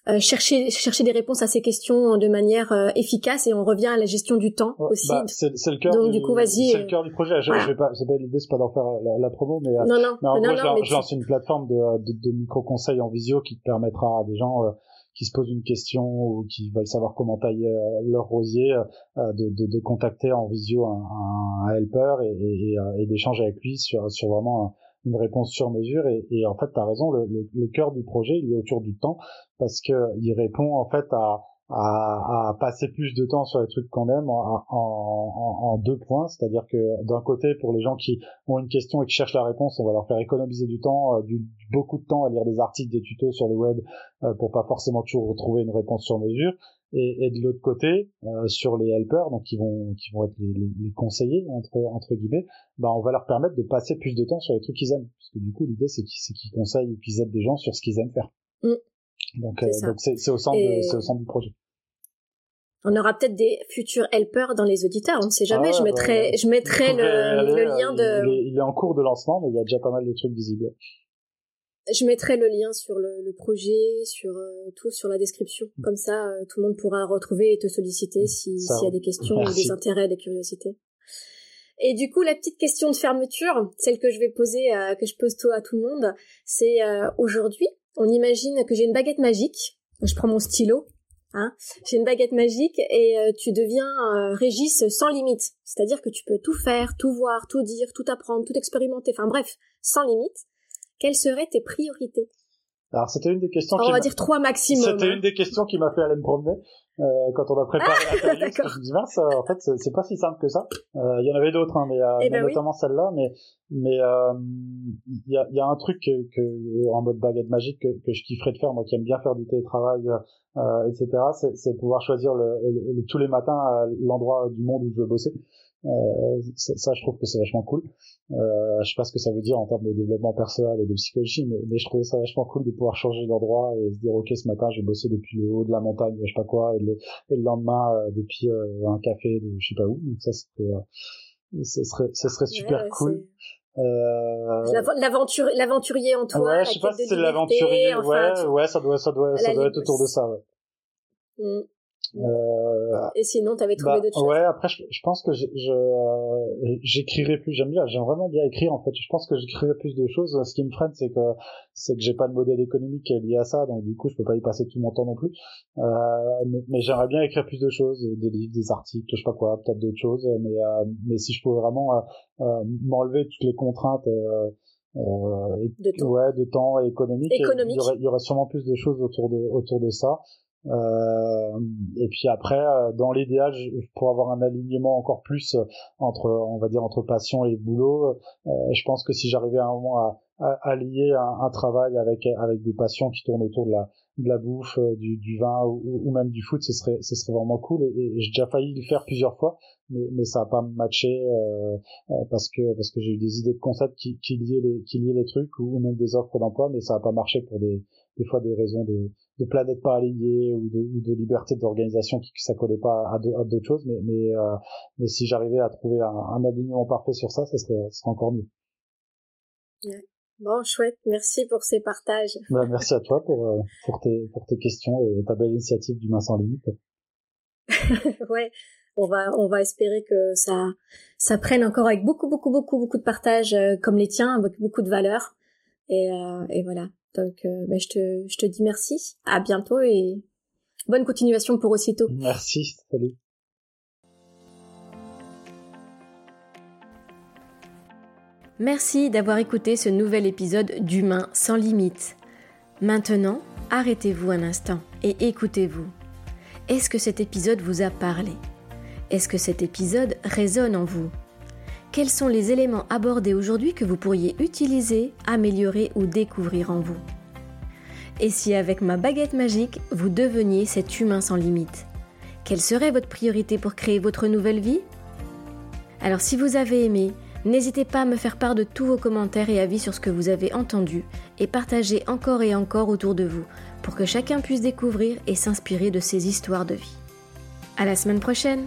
euh, chercher chercher des réponses à ces questions de manière euh, efficace et on revient à la gestion du temps aussi. Bah, c'est le cœur Donc, du, coup, vas-y. C'est le cœur du projet. Je, je vais pas, c'est pas l'idée, c'est pas d'en faire la, la, promo, mais, euh, non, non, mais en non, gros, non, je, lance une plateforme de, de, de micro conseils en visio qui permettra à des gens qui se posent une question ou qui veulent savoir comment tailler leur rosier, de, de, de, contacter en visio un, un helper et, et, et d'échanger avec lui sur, sur vraiment un, une réponse sur mesure et, en fait tu as raison le, le, cœur du projet il est autour du temps parce que il répond en fait à, passer plus de temps sur les trucs qu'on aime en, deux points. C'est-à-dire que d'un côté pour les gens qui ont une question et qui cherchent la réponse on va leur faire économiser du temps euh, du, beaucoup de temps à lire des articles des tutos sur le web euh, pour pas forcément toujours retrouver une réponse sur mesure et, et de l'autre côté euh, sur les helpers donc qui vont qui vont être les, les, les, conseillers entre entre guillemets bah on va leur permettre de passer plus de temps sur les trucs qu'ils aiment parce que du coup l'idée c'est qu'ils conseillent ou qu'ils aident des gens sur ce qu'ils aiment faire mm. donc euh, donc c'est au centre c'est au centre du projet on aura peut-être des futurs helpers dans les auditeurs, on ne sait jamais. Ah je mettrai, bah, je mettrai le, le, lien de. Il est, il est, en cours de lancement, mais il y a déjà pas mal de trucs visibles. Je mettrai le lien sur le, le projet, sur euh, tout, sur la description. Mm. Comme ça, euh, tout le monde pourra retrouver et te solliciter s'il y a des questions ou des intérêts, des curiosités. Et du coup, la petite question de fermeture, celle que je vais poser, euh, que je pose tout à tout le monde, c'est aujourd'hui, on imagine que j'ai une baguette magique. Je prends mon stylo, hein. J'ai une baguette magique et tu deviens Régis sans limite. C'est-à-dire que tu peux tout faire, tout voir, tout dire, tout apprendre, tout expérimenter. Enfin bref, sans limite quelles seraient tes priorités? Alors c'était une des questions. on va dire trois maximum. C'était hein. une des questions qui m'a fait aller me promener euh, quand on a préparé ah, l'interview. je me dis mince, en fait c'est pas si simple que ça. Euh, il y en avait d'autres, hein, mais, euh, eh ben notamment celle-là. Mais mais euh, il y, a, y a un truc que, que, en mode baguette magique que, que je kifferais de faire, moi qui aime bien faire du télétravail, euh, etc. C'est pouvoir choisir le, le, tous les matins l'endroit du monde où je veux bosser. Euh, ça, je trouve que c'est vachement cool. Euh, je sais pas ce que ça veut dire en termes de développement personnel et de psychologie, mais, mais je trouvais ça vachement cool de pouvoir changer d'endroit et se dire ok ce matin je vais bosser depuis le haut de la montagne, je sais pas quoi, et le, et le lendemain euh, depuis euh, un café de je sais pas où. Donc ça serait, euh, ce serait, ce serait super cool. L'aventure, l'aventurier en toi. Ouais, je sais pas si c'est l'aventurier. ouais, ouais, ça doit, ça doit, ça doit être autour de ça. Ouais. Mm. Euh, et sinon, t'avais trouvé bah, d'autres choses Ouais, après, je, je pense que je, euh, j'écrirai plus. J'aime bien, j'aime vraiment bien écrire en fait. Je pense que j'écrirai plus de choses. Ce qui me freine, c'est que c'est que j'ai pas de modèle économique lié à ça, donc du coup, je peux pas y passer tout mon temps non plus. Euh, mais, mais j'aimerais bien écrire plus de choses, des livres, des articles, je sais pas quoi, peut-être d'autres choses. Mais euh, mais si je pouvais vraiment euh, m'enlever toutes les contraintes. Euh, de temps. ouais de temps et économique, économique. Il, y aurait, il y aurait sûrement plus de choses autour de autour de ça euh, et puis après, euh, dans l'idéal, pour avoir un alignement encore plus euh, entre, on va dire, entre passion et boulot, je pense que si j'arrivais à un moment à, à, lier un, un, travail avec avec des passions qui tournent autour de la de la bouffe, du, du vin ou, ou, même du foot, ce serait ce serait vraiment cool. Et, et j'ai déjà failli le faire plusieurs fois, mais, mais ça a pas matché euh, parce que parce que j'ai eu des idées de concept qui, qui liaient les qui liaient les trucs ou, même des offres d'emploi, mais ça a pas marché pour des des fois des raisons de de planète pas alignée ou de, ou de liberté d'organisation qui ça collait pas à, d'autres choses mais mais mais si j'arrivais à trouver un, un, alignement parfait sur ça ça serait, ça serait encore mieux Bon, chouette. Merci pour ces partages. Bah, merci à toi pour, euh, pour, tes, pour tes questions et ta belle initiative du Main sans limite. ouais. On va, on va espérer que ça, ça prenne encore avec beaucoup, beaucoup, beaucoup, beaucoup de partages euh, comme les tiens, avec beaucoup de valeur. Et, euh, et voilà. Donc, bah, je te, je te dis merci. À bientôt et bonne continuation pour aussitôt. Merci. Salut. Merci d'avoir écouté ce nouvel épisode d'Humain sans limite. Maintenant, arrêtez-vous un instant et écoutez-vous. Est-ce que cet épisode vous a parlé? Est-ce que cet épisode résonne en vous? Quels sont les éléments abordés aujourd'hui que vous pourriez utiliser, améliorer ou découvrir en vous? Et si avec ma baguette magique, vous deveniez cet humain sans limite Quelle serait votre priorité pour créer votre nouvelle vie? Alors si vous avez aimé, N'hésitez pas à me faire part de tous vos commentaires et avis sur ce que vous avez entendu et partagez encore et encore autour de vous pour que chacun puisse découvrir et s'inspirer de ces histoires de vie. À la semaine prochaine!